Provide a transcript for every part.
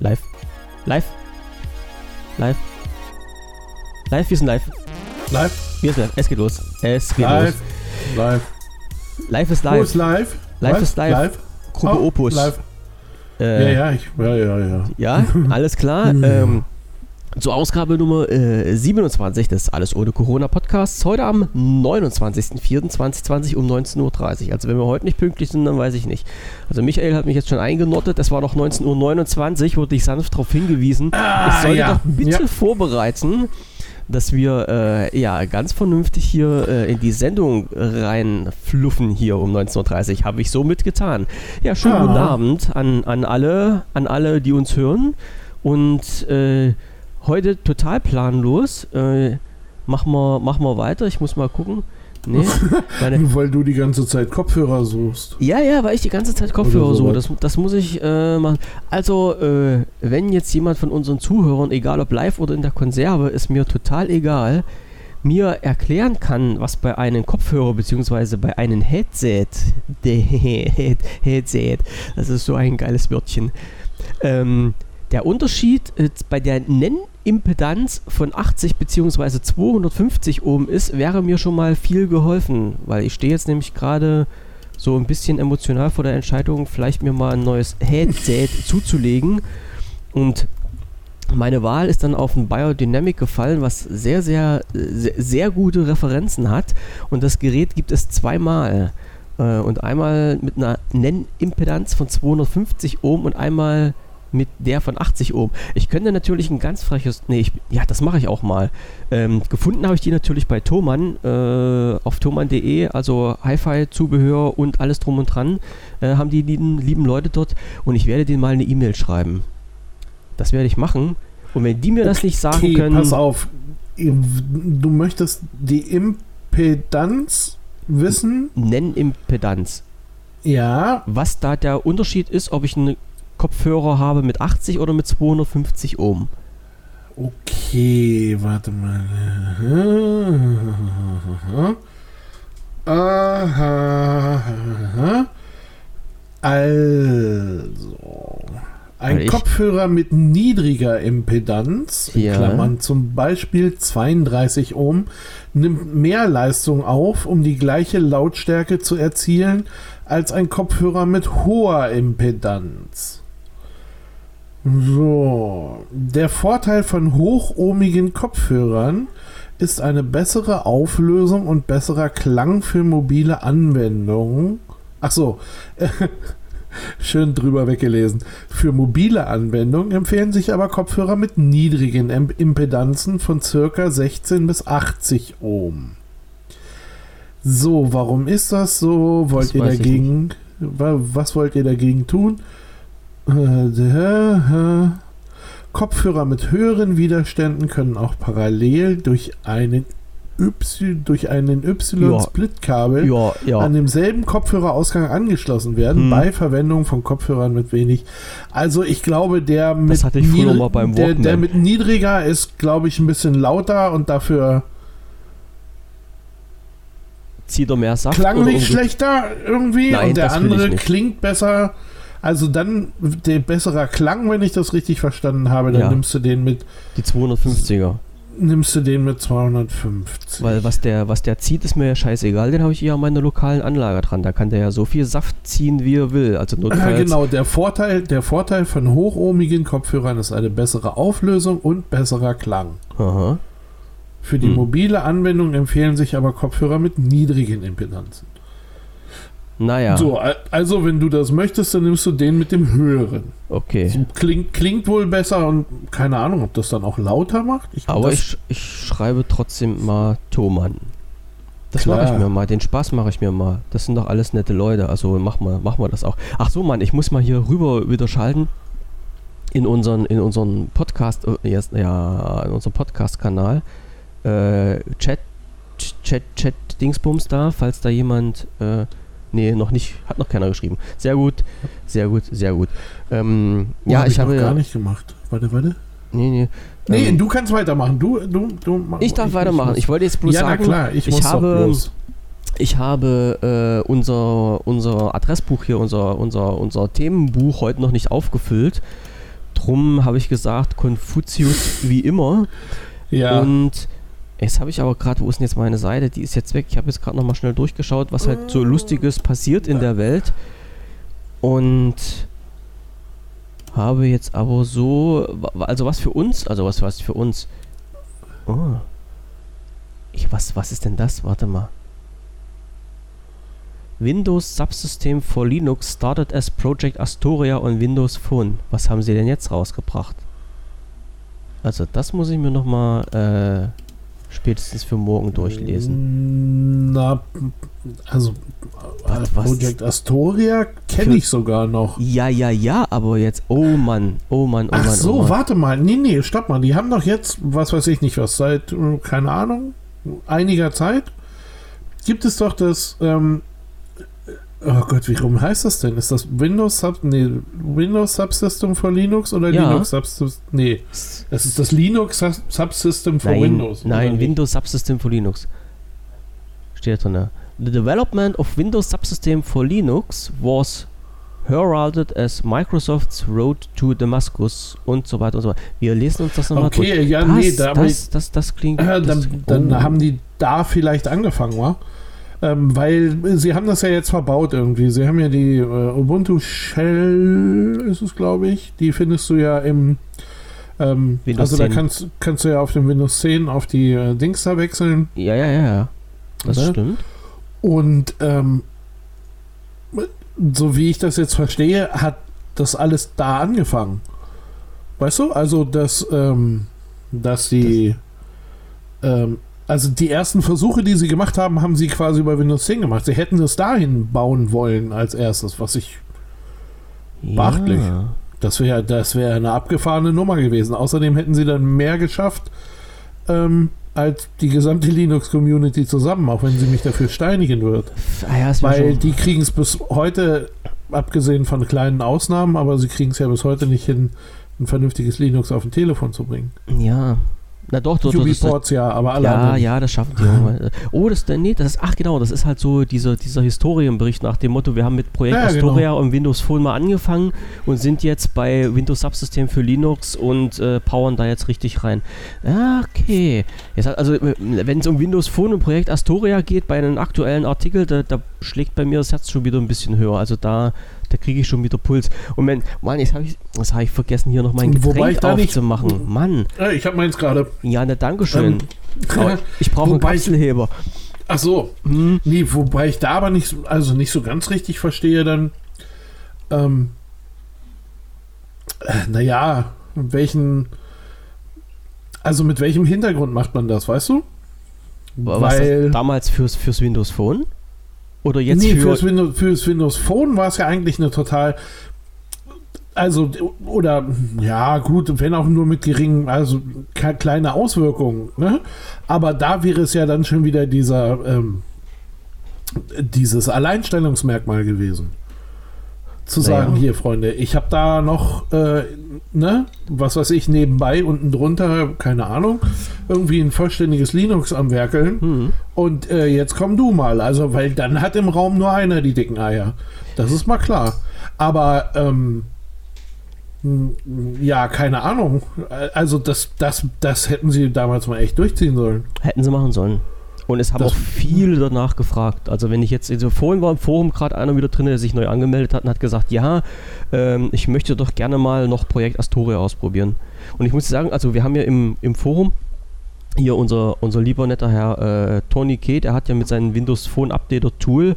Live. Live. Live. Live, wir sind live. Live? Wir sind live. Es geht los. Es geht Live. los. Live. Live ist Wo live. ist live? Live Was? ist live. Live? Gruppe Oh, Opus. Live. Äh, Ja, ja, ich, ja, ja, ja. Ja, alles klar. ähm, zur Ausgabe Nummer äh, 27 des Alles ohne Corona Podcasts. Heute am 29.04.2020 um 19.30 Uhr. Also wenn wir heute nicht pünktlich sind, dann weiß ich nicht. Also Michael hat mich jetzt schon eingenottet. Es war noch 19.29 Uhr, wurde ich sanft darauf hingewiesen. ich sollte ja. doch bitte Ja. vorbereiten, dass wir äh, ja ganz vernünftig hier äh, in die Sendung reinfluffen hier um 19.30 Uhr. Habe ich so mitgetan. Ja, schönen Ja. guten Abend an, an alle, an alle, die uns hören. Und äh, heute total planlos. Äh, mach, mal, mach mal weiter, ich muss mal gucken. Nee, meine, weil du die ganze Zeit Kopfhörer suchst. ja, ja, weil ich die ganze Zeit Kopfhörer so. sowas. Das, das muss ich äh, machen. Also, äh, wenn jetzt jemand von unseren Zuhörern, egal ob live oder in der Konserve, ist mir total egal, mir erklären kann, was bei einem Kopfhörer bzw. bei einem Headset, Headset, das ist so ein geiles Wörtchen, ähm, der Unterschied äh, bei der Nennimpedanz von 80 bzw. 250 Ohm ist, wäre mir schon mal viel geholfen, weil ich stehe jetzt nämlich gerade so ein bisschen emotional vor der Entscheidung, vielleicht mir mal ein neues Headset zuzulegen. Und meine Wahl ist dann auf ein Biodynamic gefallen, was sehr, sehr, sehr, sehr gute Referenzen hat. Und das Gerät gibt es zweimal. Äh, Und einmal mit einer Nennimpedanz von 250 Ohm und einmal mit der von 80 Ohm. Ich könnte natürlich ein ganz freches, nee, ich, ja, das mache ich auch mal. Ähm, gefunden habe ich die natürlich bei Thomann äh, auf thomann.de, also Hi-Fi-Zubehör und alles drum und dran, äh, haben die lieben, lieben Leute dort und ich werde denen mal eine E-Mail schreiben. Das werde ich machen. Und wenn die mir das nicht sagen Okay, können, pass auf. Du möchtest die Impedanz wissen? Nennimpedanz. Ja. Was da der Unterschied ist, ob ich einen Kopfhörer habe mit 80 oder mit 250 Ohm. Okay, warte mal. Aha. Also, ein ich- Kopfhörer mit niedriger Impedanz, in Ja. Klammern zum Beispiel 32 Ohm, nimmt mehr Leistung auf, um die gleiche Lautstärke zu erzielen, als ein Kopfhörer mit hoher Impedanz. So, der Vorteil von hochohmigen Kopfhörern ist eine bessere Auflösung und besserer Klang für mobile Anwendungen. Ach so, schön drüber weggelesen. Für mobile Anwendungen empfehlen sich aber Kopfhörer mit niedrigen Im- Impedanzen von circa 16 bis 80 Ohm. So, warum ist das so? Wollt Das ihr dagegen, wa- was wollt ihr dagegen tun? Äh, äh, Kopfhörer mit höheren Widerständen können auch parallel durch einen Y, durch einen. Y-Split-Kabel Ja, ja. an demselben Kopfhörerausgang angeschlossen werden, Hm. bei Verwendung von Kopfhörern mit wenig. Also ich glaube, der mit, ich der, der mit niedriger ist, glaube ich, ein bisschen lauter und dafür Zieht er mehr Saft? klanglich schlechter irgendwie Nein, und der andere klingt besser. Also dann der besserer Klang, wenn ich das richtig verstanden habe, dann Ja. nimmst du den mit Die 250er. nimmst du den mit 250. Weil was der, was der zieht, ist mir ja scheißegal. Den habe ich eher an meiner lokalen Anlage dran. Da kann der ja so viel Saft ziehen, wie er will. Also Ja, notfalls. genau, der Vorteil, der Vorteil von hochohmigen Kopfhörern ist eine bessere Auflösung und besserer Klang. Aha. Für die Hm. mobile Anwendung empfehlen sich aber Kopfhörer mit niedrigen Impedanzen. Naja, So, al- also wenn du das möchtest, dann nimmst du den mit dem höheren. okay. So, klingt, klingt wohl besser und keine Ahnung, ob das dann auch lauter macht. Ich, Aber ich, ich schreibe trotzdem mal Thomann. Das mache ich mir mal. Den Spaß mache ich mir mal. Das sind doch alles nette Leute. Also mach mal, mach mal das auch. Ach so, Mann, ich muss mal hier rüber wieder schalten. In unseren, in unseren Podcast, äh, ja, in unserem Podcast-Kanal. Äh, Chat, Chat, Chat, Dingsbums da, falls da jemand, äh, nee, noch nicht, hat noch keiner geschrieben. Sehr gut, sehr gut, sehr gut. Ähm, Oh, ja, hab ich, noch habe, gar nicht gemacht. Warte, warte. nee, nee. Nee, ähm, du kannst weitermachen. Du, du, du. mach- ich darf weitermachen. muss- Ich wollte jetzt bloß ja, sagen, klar, ich, ich habe-. Ich habe äh, unser, unser Adressbuch hier, unser, unser, unser Themenbuch heute noch nicht aufgefüllt. drum habe ich gesagt, Konfuzius wie immer. Ja. Und jetzt habe ich aber gerade, wo ist denn jetzt meine Seite? Die ist jetzt weg. Ich habe jetzt gerade nochmal schnell durchgeschaut, was halt so Lustiges passiert in der Welt. Und habe jetzt aber so, also was für uns, also was was für uns. Oh. Ich, was, was ist denn das? Warte mal. Windows Subsystem for Linux started as Project Astoria on Windows Phone. Was haben sie denn jetzt rausgebracht? Also das muss ich mir nochmal äh, spätestens für morgen durchlesen. Na, also Was- äh, was- Project Astoria kenne ich sogar noch. Ja, ja, ja, aber jetzt, oh Mann, oh Mann, oh Ach Mann, so, oh Mann. warte mal. Nee, nee, stopp mal. Die haben doch jetzt, was weiß ich nicht was, seit, äh, keine Ahnung, einiger Zeit gibt es doch das, ähm, oh Gott, wie rum heißt das denn? Ist das Windows Sub, nee, Windows Subsystem for Linux oder Ja. Linux Subsystem? Nee, es ist das Linux Sub- Subsystem for Nein, Windows. nein? Windows Subsystem for Linux. Steht da drin. The development of Windows Subsystem for Linux was heralded as Microsoft's Road to Damascus und so weiter und so weiter. Wir lesen uns das nochmal Okay, ja, Das, nee, da, das, das, das klingt. Äh, das, dann dann oh. haben die da vielleicht angefangen, wa? Ähm, weil sie haben das ja jetzt verbaut irgendwie. Sie haben ja die äh, Ubuntu Shell, ist es glaube ich. Die findest du ja im. Ähm, Windows also da 10. kannst, kannst du ja auf dem Windows 10 auf die äh, Dings da wechseln. Ja, ja, ja, ja. Das Ne? stimmt. Und ähm, so wie ich das jetzt verstehe, hat das alles da angefangen. Weißt du? Also, dass, ähm, dass die. ähm, also die ersten Versuche, die sie gemacht haben, haben sie quasi bei Windows 10 gemacht. Sie hätten es dahin bauen wollen als erstes, was ich. Beachtlich. Ja. Das wäre das wäre eine abgefahrene Nummer gewesen. Außerdem hätten sie dann mehr geschafft ähm, als die gesamte Linux-Community zusammen, auch wenn sie mich dafür steinigen wird. Ah, ja, wär Weil die kriegen es bis heute, abgesehen von kleinen Ausnahmen, aber sie kriegen es ja bis heute nicht hin, ein vernünftiges Linux auf ein Telefon zu bringen. Ja. Na doch, das- Ubiports ja, aber alle Ja, anderen. ja, das schaffen die irgendwann. Oh, das, nee, das ist, ach genau, das ist halt so dieser, dieser Historienbericht nach dem Motto, wir haben mit Projekt Ja, genau. Astoria und Windows Phone mal angefangen und sind jetzt bei Windows Subsystem für Linux und äh, powern da jetzt richtig rein. Ah, Okay. Jetzt, also, wenn es um Windows Phone und Projekt Astoria geht, bei einem aktuellen Artikel, da, da schlägt bei mir das Herz schon wieder ein bisschen höher. Also da, da kriege ich schon wieder Puls. Und wenn, Mann, jetzt habe ich, das habe ich vergessen, hier noch mein Wobei Getränk ich da nicht- aufzumachen. Mann, ich habe meins gerade. ja, ne, Dankeschön. Ähm, Aber ich brauche einen Kapselheber. Ach so. Hm. Nee, wobei ich da aber nicht, so- also nicht so ganz richtig verstehe, dann, ähm, äh, naja, welchen, also mit welchem Hintergrund macht man das, weißt du? Was das damals fürs, fürs Windows Phone? Oder jetzt nee, für. fürs, Windows, fürs Windows Phone war es ja eigentlich eine total. Also, oder, ja, gut, wenn auch nur mit geringen, also kleine Auswirkungen, ne? Aber da wäre es ja dann schon wieder dieser, ähm, dieses Alleinstellungsmerkmal gewesen. Zu sagen, hier, Freunde, ich habe da noch, äh, ne, was weiß ich, nebenbei, unten drunter, keine Ahnung, irgendwie ein vollständiges Linux am Werkeln. hm. Und äh, jetzt komm du mal. Also, weil dann hat im Raum nur einer die dicken Eier. Das ist mal klar. Aber, ähm, ja, keine Ahnung. Also, das, das, das hätten sie damals mal echt durchziehen sollen. Hätten sie machen sollen. Und es haben Das- auch viele danach gefragt. Also wenn ich jetzt, also vorhin war im Forum gerade einer wieder drin, der sich neu angemeldet hat und hat gesagt, ja, ähm, ich möchte doch gerne mal noch Projekt Astoria ausprobieren. Und ich muss sagen, also wir haben ja im, im Forum hier unser, unser lieber netter Herr äh, Tony K., der hat ja mit seinem Windows Phone Updater Tool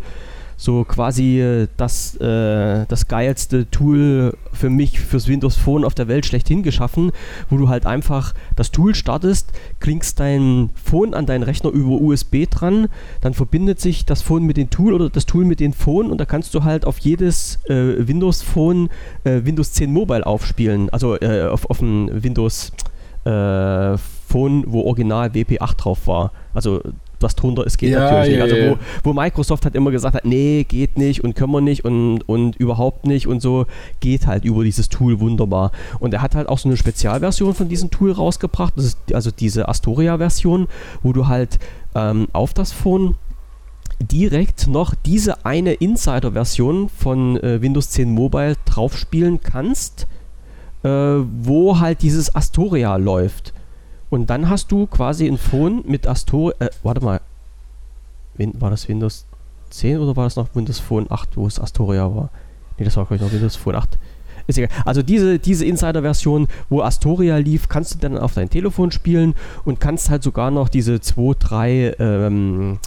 so quasi äh, das, äh, das geilste Tool für mich fürs Windows Phone auf der Welt schlechthin geschaffen, wo du halt einfach das Tool startest, klingst dein Phone an deinen Rechner über USB dran, dann verbindet sich das Phone mit dem Tool oder das Tool mit dem Phone und da kannst du halt auf jedes äh, Windows Phone äh, Windows 10 Mobile aufspielen, also äh, auf, auf ein Windows äh, Phone, wo original WP8 drauf war. Also was drunter ist, geht Ja, natürlich nicht. Also wo, wo Microsoft halt immer gesagt hat, nee, geht nicht und können wir nicht und, und überhaupt nicht und so, geht halt über dieses Tool wunderbar. Und er hat halt auch so eine Spezialversion von diesem Tool rausgebracht, das ist also diese Astoria-Version, wo du halt ähm, auf das Phone direkt noch diese eine Insider-Version von äh, Windows 10 Mobile draufspielen kannst. äh, wo halt dieses Astoria läuft. Und dann hast du quasi ein Phone mit Astoria. Äh, warte mal. War das Windows 10 oder war das noch Windows Phone 8, wo es Astoria war? Ne, das war glaube ich noch Windows Phone 8. Ist egal. Also diese, diese Insider-Version, wo Astoria lief, kannst du dann auf dein Telefon spielen und kannst halt sogar noch diese 2, 3 ähm,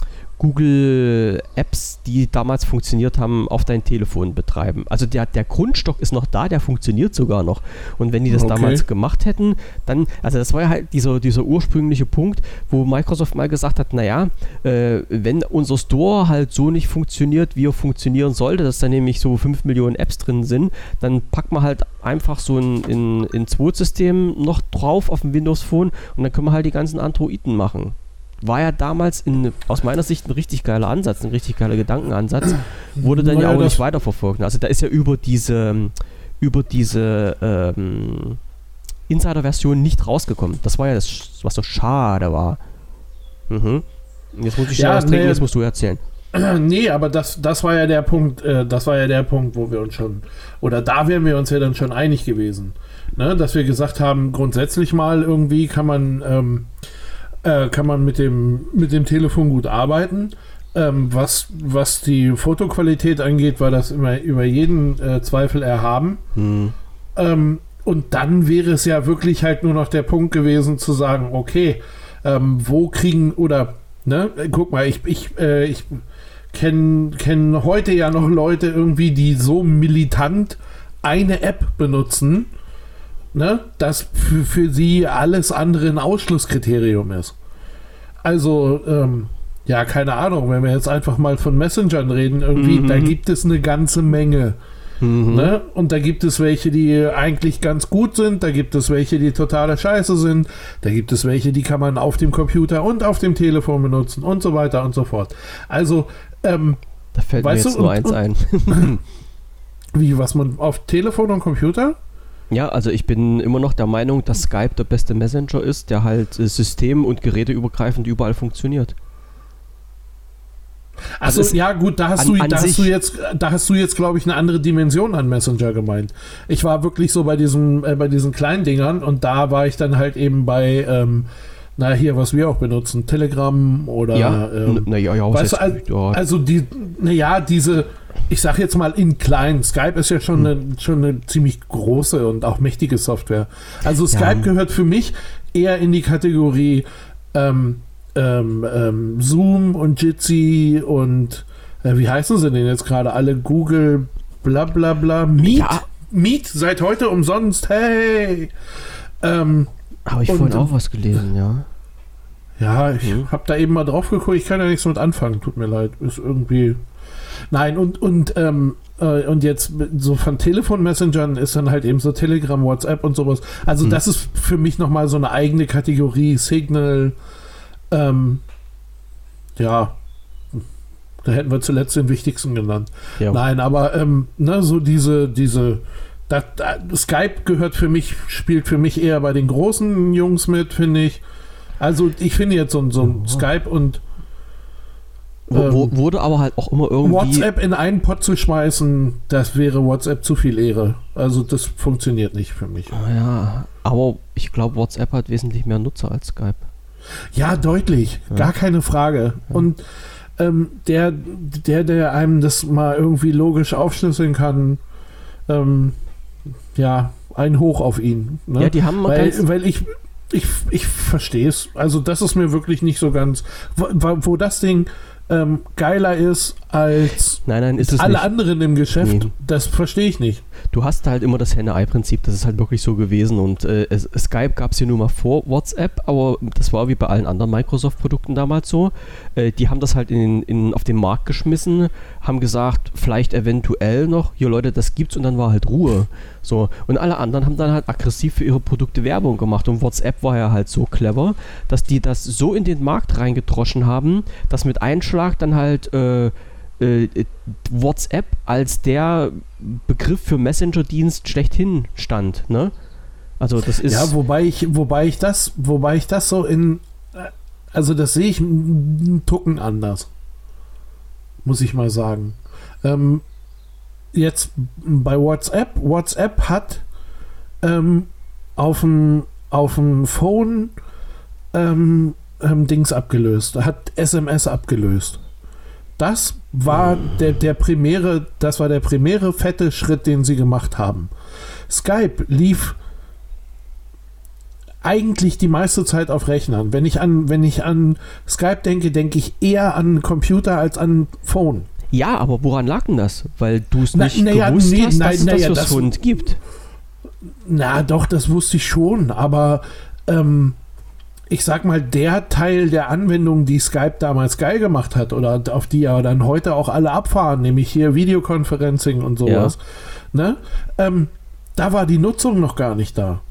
Google Apps, die damals funktioniert haben, auf dein Telefon betreiben. Also der, der Grundstock ist noch da, der funktioniert sogar noch. Und wenn die das okay. damals gemacht hätten, dann, also das war ja halt dieser, dieser ursprüngliche Punkt, wo Microsoft mal gesagt hat, naja, äh, wenn unser Store halt so nicht funktioniert, wie er funktionieren sollte, dass da nämlich so 5 Millionen Apps drin sind, dann packt man halt einfach so ein in, in system noch drauf auf dem Windows Phone und dann können wir halt die ganzen Androiden machen war ja damals in, aus meiner Sicht ein richtig geiler Ansatz, ein richtig geiler Gedankenansatz, wurde dann naja, ja auch nicht weiterverfolgt. Also da ist ja über diese, über diese ähm, Insider-Version nicht rausgekommen. Das war ja das, was so schade war. Mhm. Jetzt muss ich ja, was trinken, nee, jetzt musst du erzählen. Nee, aber das, das war ja der Punkt, äh, das war ja der Punkt, wo wir uns schon, oder da wären wir uns ja dann schon einig gewesen. Ne? Dass wir gesagt haben, grundsätzlich mal irgendwie kann man ähm, äh, kann man mit dem, mit dem Telefon gut arbeiten. Ähm, was, was die Fotoqualität angeht, war das immer über jeden äh, Zweifel erhaben. Hm. Ähm, und dann wäre es ja wirklich halt nur noch der Punkt gewesen zu sagen, okay, ähm, wo kriegen oder ne, guck mal, ich, ich, äh, ich kenne kenn heute ja noch Leute irgendwie, die so militant eine App benutzen, ne, dass für, für sie alles andere ein Ausschlusskriterium ist. Also, ähm, ja, keine Ahnung, wenn wir jetzt einfach mal von Messengern reden, irgendwie, mhm. da gibt es eine ganze Menge. Mhm. Ne? Und da gibt es welche, die eigentlich ganz gut sind, da gibt es welche, die totale Scheiße sind, da gibt es welche, die kann man auf dem Computer und auf dem Telefon benutzen und so weiter und so fort. Also, ähm, da fällt mir jetzt du, nur und, eins ein. wie, was man auf Telefon und Computer? Ja, also ich bin immer noch der Meinung, dass Skype der beste Messenger ist, der halt äh, system- und geräteübergreifend überall funktioniert. Also, also ja gut, da hast an, du, da hast du jetzt, da hast du jetzt, glaube ich, eine andere Dimension an Messenger gemeint. Ich war wirklich so bei diesen, äh, bei diesen kleinen Dingern und da war ich dann halt eben bei, ähm, na hier, was wir auch benutzen, Telegram oder, ja, ähm, na, ja, ja, weißt du, also, also die, naja, diese, ich sage jetzt mal in klein. Skype ist ja schon, hm. eine, schon eine ziemlich große und auch mächtige Software. Also Skype ja. gehört für mich eher in die Kategorie ähm, ähm, ähm, Zoom und Jitsi und äh, wie heißen sie denn jetzt gerade alle? Google, bla bla bla, Meet. Ja. Meet seit heute umsonst. Hey! Ähm, Habe ich und, vorhin auch was gelesen, ja. Ja, ich hm. habe da eben mal drauf geguckt. Ich kann ja nichts mit anfangen. Tut mir leid. Ist irgendwie Nein, und, und, ähm, äh, und jetzt so von Telefon-Messengern ist dann halt eben so Telegram, WhatsApp und sowas. Also, hm. das ist für mich nochmal so eine eigene Kategorie. Signal, ähm, ja, da hätten wir zuletzt den wichtigsten genannt. Ja. Nein, aber ähm, ne, so diese, diese, das, das, Skype gehört für mich, spielt für mich eher bei den großen Jungs mit, finde ich. Also ich finde jetzt so, so ein Skype und ähm, wurde aber halt auch immer irgendwie. WhatsApp in einen Pot zu schmeißen, das wäre WhatsApp zu viel Ehre. Also das funktioniert nicht für mich. Ah ja, aber ich glaube, WhatsApp hat wesentlich mehr Nutzer als Skype. Ja, deutlich. Ja. Gar keine Frage. Ja. Und ähm, der, der, der einem das mal irgendwie logisch aufschlüsseln kann, ähm, ja, ein Hoch auf ihn. Ne? Ja, die haben weil, weil ich, ich, ich verstehe es. Also das ist mir wirklich nicht so ganz, wo, wo das Ding ähm, geiler ist als nein, nein, ist es alle nicht. anderen im Geschäft, nee. das verstehe ich nicht. Du hast halt immer das Henne-Ei-Prinzip, das ist halt wirklich so gewesen und äh, Skype gab es ja nur mal vor WhatsApp, aber das war wie bei allen anderen Microsoft-Produkten damals so. Äh, die haben das halt in, in, auf den Markt geschmissen, haben gesagt, vielleicht eventuell noch, hier Leute, das gibt's und dann war halt Ruhe. So, und alle anderen haben dann halt aggressiv für ihre Produkte Werbung gemacht und WhatsApp war ja halt so clever, dass die das so in den Markt reingedroschen haben, dass mit Einschlag dann halt äh, äh, WhatsApp als der Begriff für Messenger-Dienst schlechthin stand, ne? Also das ist. Ja, wobei ich, wobei ich das, wobei ich das so in. Also das sehe ich einen Tucken anders. Muss ich mal sagen. Ähm, jetzt bei WhatsApp, WhatsApp hat ähm, auf dem auf dem Phone ähm, ähm, Dings abgelöst, hat SMS abgelöst. Das war der, der primäre, das war der primäre fette Schritt, den sie gemacht haben. Skype lief eigentlich die meiste Zeit auf Rechnern. Wenn ich an, wenn ich an Skype denke, denke ich eher an Computer als an Phone. Ja, aber woran lag denn das? Weil du es Na- nicht na ja, gewusst nee, hast, na- dass es na das ja, das- Phone gibt. Na, doch, das wusste ich schon, aber ähm, ich sag mal, der Teil der Anwendung, die Skype damals geil gemacht hat oder auf die ja dann heute auch alle abfahren, nämlich hier Videoconferencing und sowas, ne? Ähm, da war die Nutzung noch gar nicht da.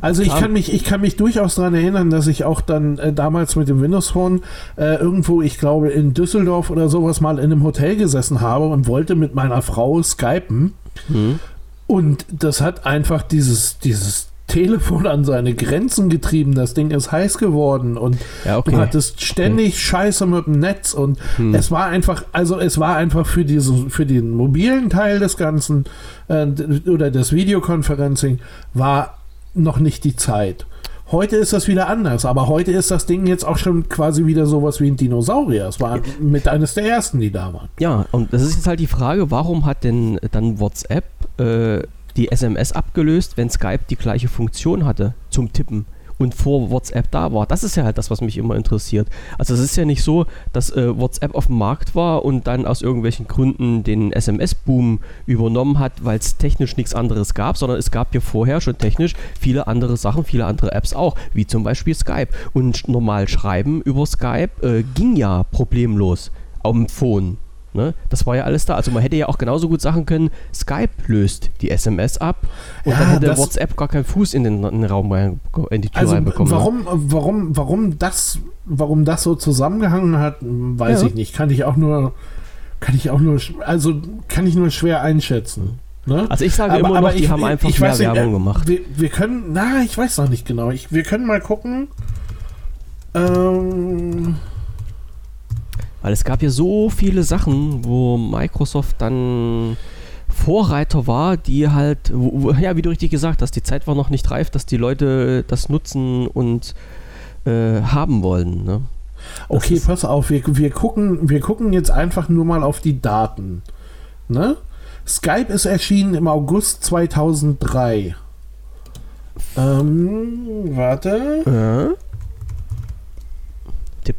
Also ich kann mich, ich kann mich durchaus daran erinnern, dass ich auch dann äh, damals mit dem Windows Phone äh, irgendwo, ich glaube in Düsseldorf oder sowas mal in einem Hotel gesessen habe und wollte mit meiner Frau skypen. Hm. Und das hat einfach dieses, dieses Telefon an seine Grenzen getrieben. Das Ding ist heiß geworden und Ja, okay. du hattest ständig Scheiße mit dem Netz und es war einfach, also es war einfach für diese, für den mobilen Teil des Ganzen äh, oder des Videoconferencing war noch nicht die Zeit. Heute ist das wieder anders, aber heute ist das Ding jetzt auch schon quasi wieder sowas wie ein Dinosaurier. Es war mit eines der ersten, die da waren. Ja, und das ist jetzt halt die Frage, warum hat denn dann WhatsApp äh, die SMS abgelöst, wenn Skype die gleiche Funktion hatte zum Tippen und vor WhatsApp da war? Das ist ja halt das, was mich immer interessiert. Also es ist ja nicht so, dass äh, WhatsApp auf dem Markt war und dann aus irgendwelchen Gründen den SMS-Boom übernommen hat, weil es technisch nichts anderes gab, sondern es gab ja vorher schon technisch viele andere Sachen, viele andere Apps auch, wie zum Beispiel Skype. Und normal schreiben über Skype äh, ging ja problemlos dem Phone. Ne? Das war ja alles da. Also man hätte ja auch genauso gut sagen können, Skype löst die SMS ab und Ja, dann hätte WhatsApp gar keinen Fuß in den, in den Raum rein, in die Tür Also reinbekommen. ne? warum, warum, warum das, warum das so zusammengehangen hat, weiß Ja. ich nicht. Kann ich auch nur, kann ich auch nur, also kann ich nur schwer einschätzen. Ne? Also ich sage immer noch, die ich- haben einfach ich mehr weiß nicht, Werbung äh, gemacht. Wir, wir können, na, ich weiß noch nicht genau. Ich, wir können mal gucken. Ähm, Weil es gab ja so viele Sachen, wo Microsoft dann Vorreiter war, die halt, wo, ja, wie du richtig gesagt hast, die Zeit war noch nicht reif, dass die Leute das nutzen und äh, haben wollen. Ne? Okay, pass auf, wir, wir, gucken, wir gucken jetzt einfach nur mal auf die Daten. Ne? Skype ist erschienen im August 2003. Ähm, warte. Äh?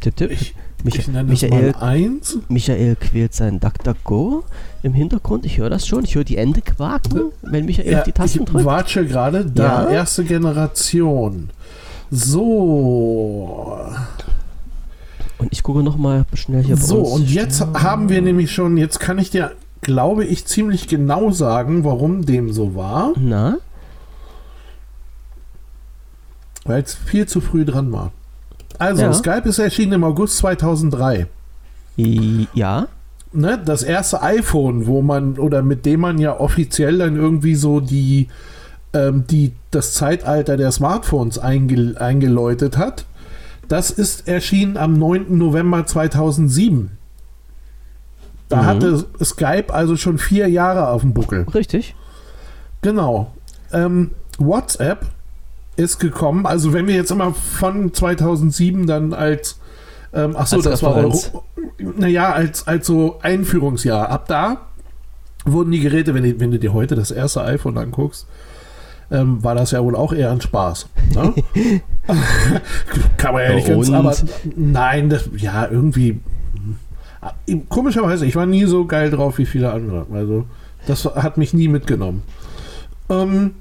Tipp, tipp. Ich, Mich ich nenne Michael, eins. Michael quält sein DuckDuckGo im Hintergrund. Ich höre das schon. Ich höre die Ende quaken, wenn Michael Ja, die Tasten ich drückt. watsche gerade. Da, Ja? erste Generation. So. Und ich gucke nochmal schnell hier So, und jetzt haben wir nämlich schon, jetzt kann ich dir, glaube ich, ziemlich genau sagen, warum dem so war, Na? weil es viel zu früh dran war. Also, Ja. Skype ist erschienen im August 2003. I- Ja? Ne, das erste iPhone, wo man, oder mit dem man ja offiziell dann irgendwie so die, ähm, die, das Zeitalter der Smartphones einge, eingeläutet hat, das ist erschienen am 9. November 2007. Da Mhm. hatte Skype also schon vier Jahre auf dem Buckel. Richtig? Genau. Ähm, WhatsApp ist gekommen, also wenn wir jetzt immer von 2007 dann als, ähm, ach so, Als das war Referenz. Euro, naja, als, als so Einführungsjahr. Ab da wurden die Geräte, wenn, du- wenn du dir heute das erste iPhone anguckst, ähm, war das ja wohl auch eher ein Spaß. Ne? Kann man ja nicht ganz, aber nein, das, ja, irgendwie. Komischerweise, ich war nie so geil drauf wie viele andere. Also, das hat mich nie mitgenommen. Ähm,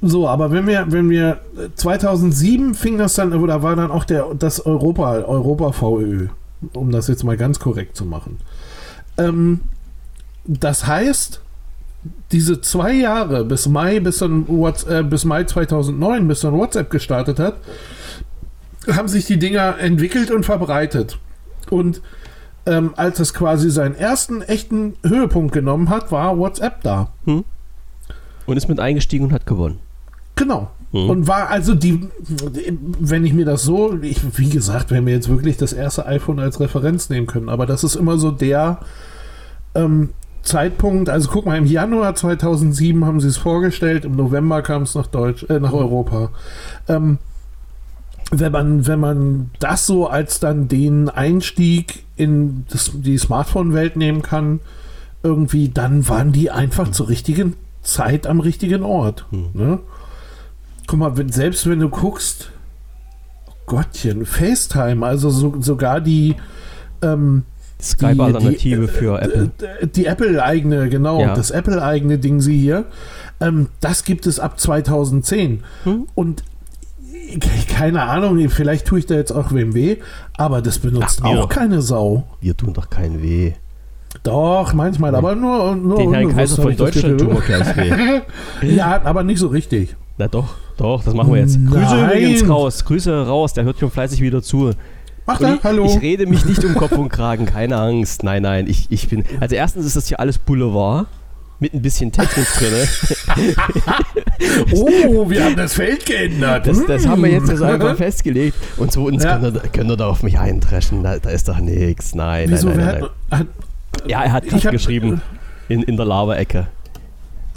so, aber wenn wir, wenn wir 2007 fing das dann, oder war dann auch der, das Europa, Europa VÖ, um das jetzt mal ganz korrekt zu machen. Ähm, das heißt, diese zwei Jahre bis Mai, bis dann Whats äh, bis Mai 2009, bis dann WhatsApp gestartet hat, haben sich die Dinger entwickelt und verbreitet. Und ähm, als es quasi seinen ersten echten Höhepunkt genommen hat, war WhatsApp da. Und ist mit eingestiegen und hat gewonnen. Genau. Mhm. Und war also die, wenn ich mir das so, ich, wie gesagt, wenn wir jetzt wirklich das erste iPhone als Referenz nehmen können, aber das ist immer so der, ähm, Zeitpunkt, also guck mal, im Januar 2007 haben sie es vorgestellt, im November kam es nach Deutsch, äh, nach Europa. Ähm, wenn man, wenn man das so als dann den Einstieg in das, die Smartphone-Welt nehmen kann, irgendwie, dann waren die einfach zur richtigen Zeit am richtigen Ort. Hm. Ne? Guck mal, wenn, selbst wenn du guckst, oh Gottchen, FaceTime, also so, sogar die ähm, Skype-Alternative die- für äh, Apple. äh, Die Apple-eigene, genau, Ja. das Apple-eigene Ding sie hier. Ähm, das gibt es ab 2010. Hm? Und keine Ahnung, vielleicht tue ich da jetzt auch wem weh, aber das benutzt Ach, wir. auch keine Sau. Wir tun doch keinen weh. Doch, manchmal, aber nur, nur Den Herrn Kaiser von Deutschland tun wir gleich weh. Ja, aber nicht so richtig. Na doch, doch, das machen wir jetzt. Grüße Nein. übrigens raus, Grüße raus, der hört schon fleißig wieder zu. Mach Und da, ich, hallo. ich rede mich nicht um Kopf und Kragen, keine Angst. Nein, nein, ich, ich bin. Also erstens ist das hier alles Boulevard. Mit ein bisschen Technik drin. oh, wir haben das Feld geändert. Das, das haben wir jetzt so Hm. einfach festgelegt. Und so uns Ja. könnt, ihr, könnt ihr da auf mich eintreschen. Da, da ist doch nichts. Nein, Wieso, nein, nein, nein, hat, hat. Ja, er hat gerade geschrieben. In, in der Lava-Ecke.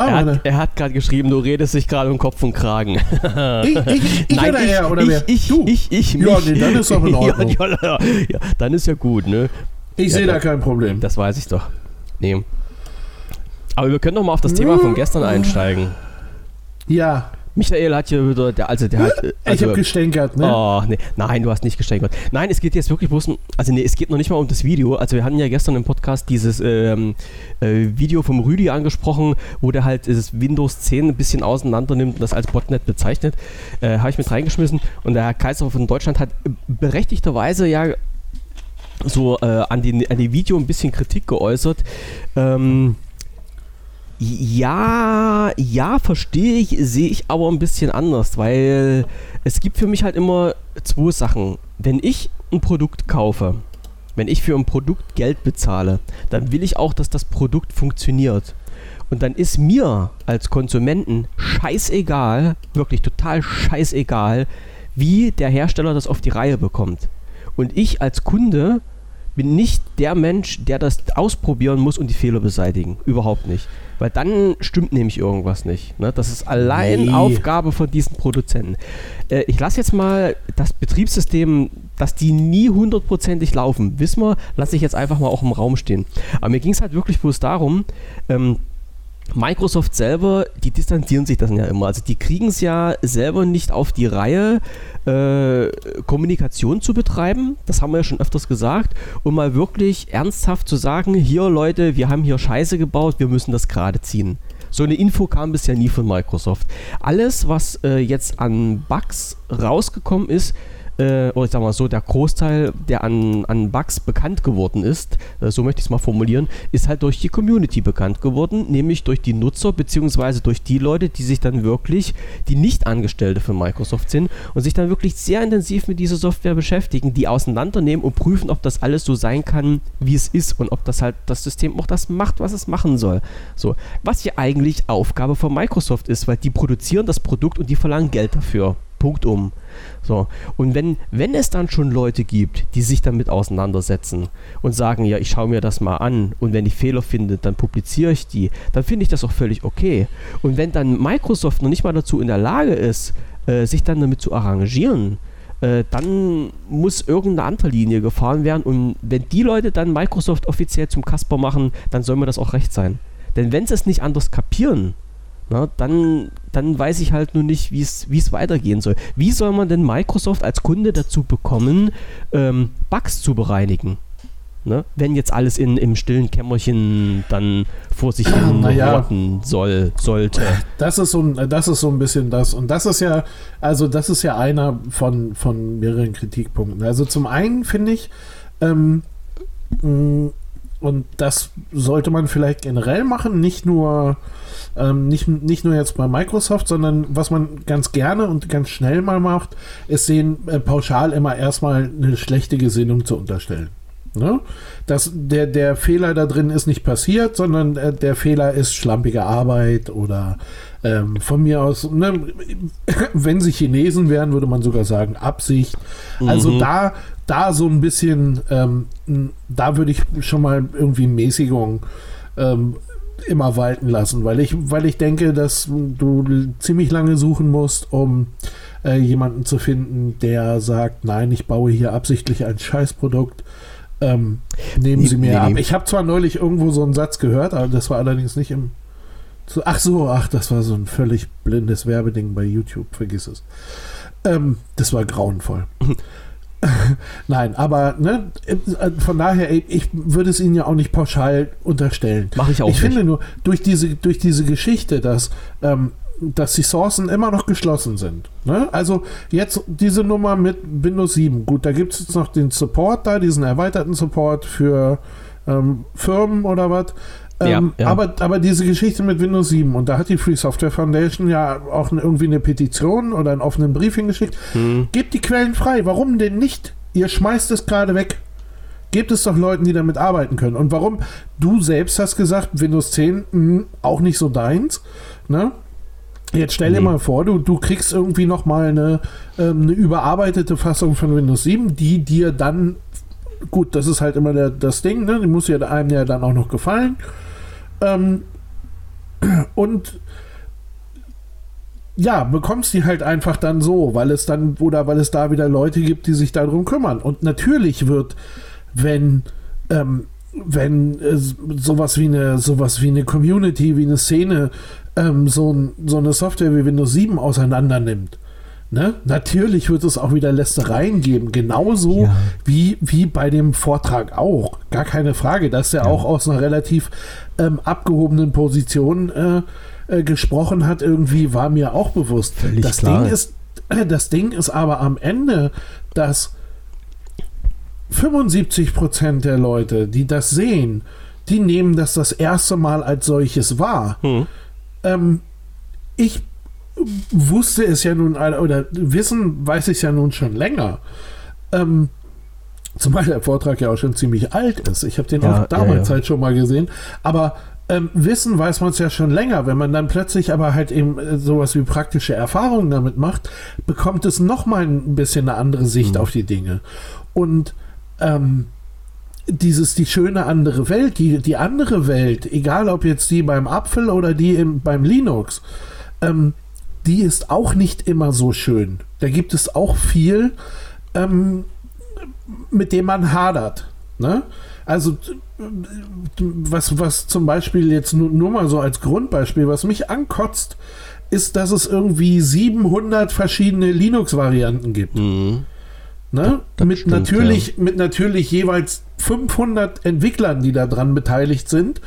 Ah, Er hat, er hat gerade geschrieben, du redest dich gerade um Kopf und Kragen. Ich, ich, ich oder ich, er oder ich, wer? ich, du. ich, ich, Ja, mich. nee, dann ist doch in Ordnung. ja, ja, ja, ja, dann ist ja gut, ne? ich Ja, sehe da da- kein Problem. Das weiß ich doch. Nee. Aber wir können doch mal auf das Thema von gestern einsteigen. Ja, Michael hat hier wieder, der, also der hat, äh, ich also, habe gestänkert, ne? Oh, nee. Nein, du hast nicht gestänkert. Nein, es geht jetzt wirklich bloß um, also nee, es geht noch nicht mal um das Video. Also wir hatten ja gestern im Podcast dieses ähm, äh, Video vom Rüdi angesprochen, wo der halt das Windows 10 ein bisschen auseinander nimmt und das als Botnet bezeichnet. Äh, Habe ich mit reingeschmissen und der Herr Kaiser von Deutschland hat äh, berechtigterweise ja so äh, an, den, an dem Video ein bisschen Kritik geäußert. Ähm, ja, ja, verstehe ich, sehe ich aber ein bisschen anders, weil es gibt für mich halt immer zwei Sachen. Wenn ich ein Produkt kaufe, wenn ich für ein Produkt Geld bezahle, dann will ich auch, dass das Produkt funktioniert. Und dann ist mir als Konsumenten scheißegal, wirklich total scheißegal, wie der Hersteller das auf die Reihe bekommt. Und ich als Kunde bin nicht der Mensch, der das ausprobieren muss und die Fehler beseitigen. Überhaupt nicht. Weil dann stimmt nämlich irgendwas nicht. Ne? Das ist allein Nee. Aufgabe von diesen Produzenten. Äh, ich lasse jetzt mal das Betriebssystem, dass die nie hundertprozentig laufen, wissen wir, lasse ich jetzt einfach mal auch im Raum stehen. Aber mir ging es halt wirklich bloß darum, ähm, Microsoft selber, die distanzieren sich das ja immer. Also die kriegen es ja selber nicht auf die Reihe, äh, Kommunikation zu betreiben. Das haben wir ja schon öfters gesagt. Um mal wirklich ernsthaft zu sagen, hier Leute, wir haben hier Scheiße gebaut, wir müssen das gerade ziehen. So eine Info kam bisher nie von Microsoft. Alles, was äh, jetzt an Bugs rausgekommen ist, äh, oder ich sag mal so, der Großteil, der an, an Bugs bekannt geworden ist, äh, so möchte ich es mal formulieren, ist halt durch die Community bekannt geworden, nämlich durch die Nutzer beziehungsweise durch die Leute, die sich dann wirklich, die nicht Angestellte von Microsoft sind und sich dann wirklich sehr intensiv mit dieser Software beschäftigen, die auseinandernehmen und prüfen, ob das alles so sein kann, wie es ist und ob das halt das System auch das macht, was es machen soll. So, was ja eigentlich Aufgabe von Microsoft ist, weil die produzieren das Produkt und die verlangen Geld dafür. Punkt um. So, und wenn, wenn es dann schon Leute gibt, die sich damit auseinandersetzen und sagen, ja, ich schaue mir das mal an und wenn ich Fehler finde, dann publiziere ich die, dann finde ich das auch völlig okay. Und wenn dann Microsoft noch nicht mal dazu in der Lage ist, äh, sich dann damit zu arrangieren, äh, dann muss irgendeine andere Linie gefahren werden und wenn die Leute dann Microsoft offiziell zum Kasper machen, dann soll mir das auch recht sein. Denn wenn sie es nicht anders kapieren, na, dann, dann weiß ich halt nur nicht, wie es weitergehen soll. Wie soll man denn Microsoft als Kunde dazu bekommen, ähm, Bugs zu bereinigen? Ne? Wenn jetzt alles in, im stillen Kämmerchen dann vor sich hin Naja. soll, sollte. Das ist, so ein, das ist so ein bisschen das. Und das ist ja, also das ist ja einer von, von mehreren Kritikpunkten. Also zum einen finde ich, ähm, mh, und das sollte man vielleicht generell machen, nicht nur, ähm, nicht, nicht nur jetzt bei Microsoft, sondern was man ganz gerne und ganz schnell mal macht, ist sehen, äh, pauschal immer erstmal eine schlechte Gesinnung zu unterstellen. Ne? Das, der, der Fehler da drin ist nicht passiert, sondern äh, der Fehler ist schlampige Arbeit oder ähm, von mir aus, ne, wenn sie Chinesen wären, würde man sogar sagen Absicht. Also Mhm. da, da so ein bisschen, ähm, da würde ich schon mal irgendwie Mäßigung ähm, immer walten lassen, weil ich, weil ich denke, dass du ziemlich lange suchen musst, um äh, jemanden zu finden, der sagt, nein, ich baue hier absichtlich ein Scheißprodukt. Ähm, nehmen Nee, Sie mir nee, ab. nee. Ich habe zwar neulich irgendwo so einen Satz gehört, aber das war allerdings nicht im. So, ach so, ach, das war so ein völlig blindes Werbeding bei YouTube, vergiss es. Ähm, das war grauenvoll. Nein, aber ne, von daher, ich würde es Ihnen ja auch nicht pauschal unterstellen. Mache ich auch ich nicht. finde nur, durch diese, durch diese Geschichte, dass, ähm, dass die Sourcen immer noch geschlossen sind. Ne? Also jetzt diese Nummer mit Windows 7. Gut, da gibt es jetzt noch den Support da, diesen erweiterten Support für ähm, Firmen oder was. Ähm, Ja, ja. Aber, aber diese Geschichte mit Windows 7 und da hat die Free Software Foundation ja auch irgendwie eine Petition oder einen offenen Brief hingeschickt. Hm. Gebt die Quellen frei. Warum denn nicht? Ihr schmeißt es gerade weg. Gebt es doch Leuten, die damit arbeiten können. Und warum? Du selbst hast gesagt, Windows 10 mh, auch nicht so deins. Ne? Jetzt stell dir Nee. mal vor, du, du kriegst irgendwie noch mal eine, ähm, eine überarbeitete Fassung von Windows 7, die dir dann, gut, das ist halt immer der, das Ding, ne? die muss ja einem ja dann auch noch gefallen. Ähm, und ja, bekommst die halt einfach dann so, weil es dann, oder weil es da wieder Leute gibt, die sich darum kümmern. Und natürlich wird, wenn, ähm, wenn äh, sowas wie eine, sowas wie eine Community, wie eine Szene ähm, so, ein, so eine Software wie Windows 7 auseinander nimmt. Ne? Natürlich wird es auch wieder Lästereien geben, genauso Ja. wie, wie bei dem Vortrag auch. Gar keine Frage, dass er Ja. auch aus einer relativ ähm, abgehobenen Position äh, äh, gesprochen hat, irgendwie war mir auch bewusst. Völlig das klar. Ding ist, äh, das Ding ist aber am Ende, dass 75% der Leute, die das sehen, die nehmen das das erste Mal als solches wahr. Hm. Ähm, ich wusste es ja nun, oder wissen weiß ich es ja nun schon länger. Ähm, zumal der Vortrag ja auch schon ziemlich alt ist. Ich habe den Ja, auch damals ja, ja. halt schon mal gesehen. Aber ähm, wissen weiß man es ja schon länger. Wenn man dann plötzlich aber halt eben äh, sowas wie praktische Erfahrungen damit macht, bekommt es nochmal ein bisschen eine andere Sicht Mhm. auf die Dinge. Und ähm, dieses, die schöne andere Welt, die, die andere Welt, egal ob jetzt die beim Apfel oder die im, beim Linux, ähm, die ist auch nicht immer so schön. Da gibt es auch viel, ähm, mit dem man hadert. Ne? Also was, was zum Beispiel jetzt nur, nur mal so als Grundbeispiel, was mich ankotzt, ist, dass es irgendwie 700 verschiedene Linux-Varianten gibt. Hm. Ne? Das Mit, stimmt, natürlich, mit natürlich jeweils 500 Entwicklern, die daran beteiligt sind.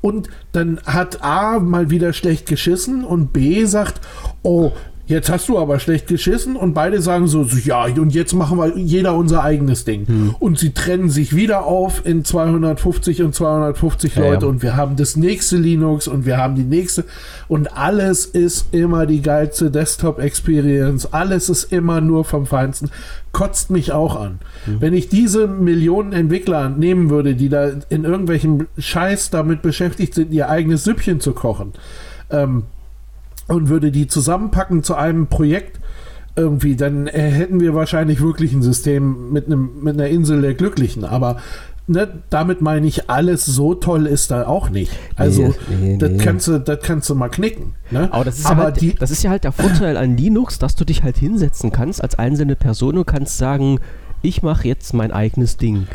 Und dann hat A mal wieder schlecht geschissen und B sagt, oh, jetzt hast du aber schlecht geschissen. Und beide sagen so, so ja, und jetzt machen wir jeder unser eigenes Ding. Hm. Und sie trennen sich wieder auf in 250 und 250 Ja, Leute ja. und wir haben das nächste Linux und wir haben die nächste und alles ist immer die geilste Desktop-Experience, alles ist immer nur vom Feinsten, kotzt mich auch an. Wenn ich diese Millionen Entwickler nehmen würde, die da in irgendwelchem Scheiß damit beschäftigt sind, ihr eigenes Süppchen zu kochen, ähm, und würde die zusammenpacken zu einem Projekt, irgendwie, dann äh, hätten wir wahrscheinlich wirklich ein System mit, einem, mit einer Insel der Glücklichen. Aber ne, damit meine ich, alles so toll ist da auch nicht. Also, Nee, nee, das, nee. Kannst du, das kannst du mal knicken. Ne? Aber, das ist, Aber ja halt, die, das ist ja halt der Vorteil an Linux, dass du dich halt hinsetzen kannst als einzelne Person und kannst sagen, ich mache jetzt mein eigenes Ding.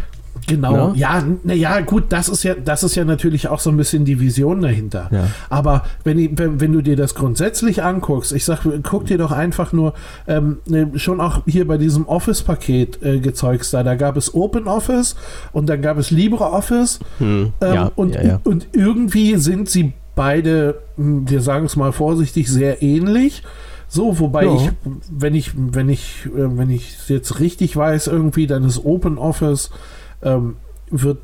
Genau, Ne? ja, naja, gut, das ist ja, das ist ja natürlich auch so ein bisschen die Vision dahinter. Ja. Aber wenn, wenn, wenn du dir das grundsätzlich anguckst, ich sag, guck dir doch einfach nur ähm, ne, schon auch hier bei diesem Office-Paket äh, gezeugs da, da gab es OpenOffice und dann gab es LibreOffice Hm. ähm, ja, und, ja, und irgendwie sind sie beide, hm, wir sagen es mal vorsichtig, sehr ähnlich. So, wobei Ja. ich, wenn ich, wenn ich, äh, wenn ich es jetzt richtig weiß, irgendwie, dann ist OpenOffice ähm, wird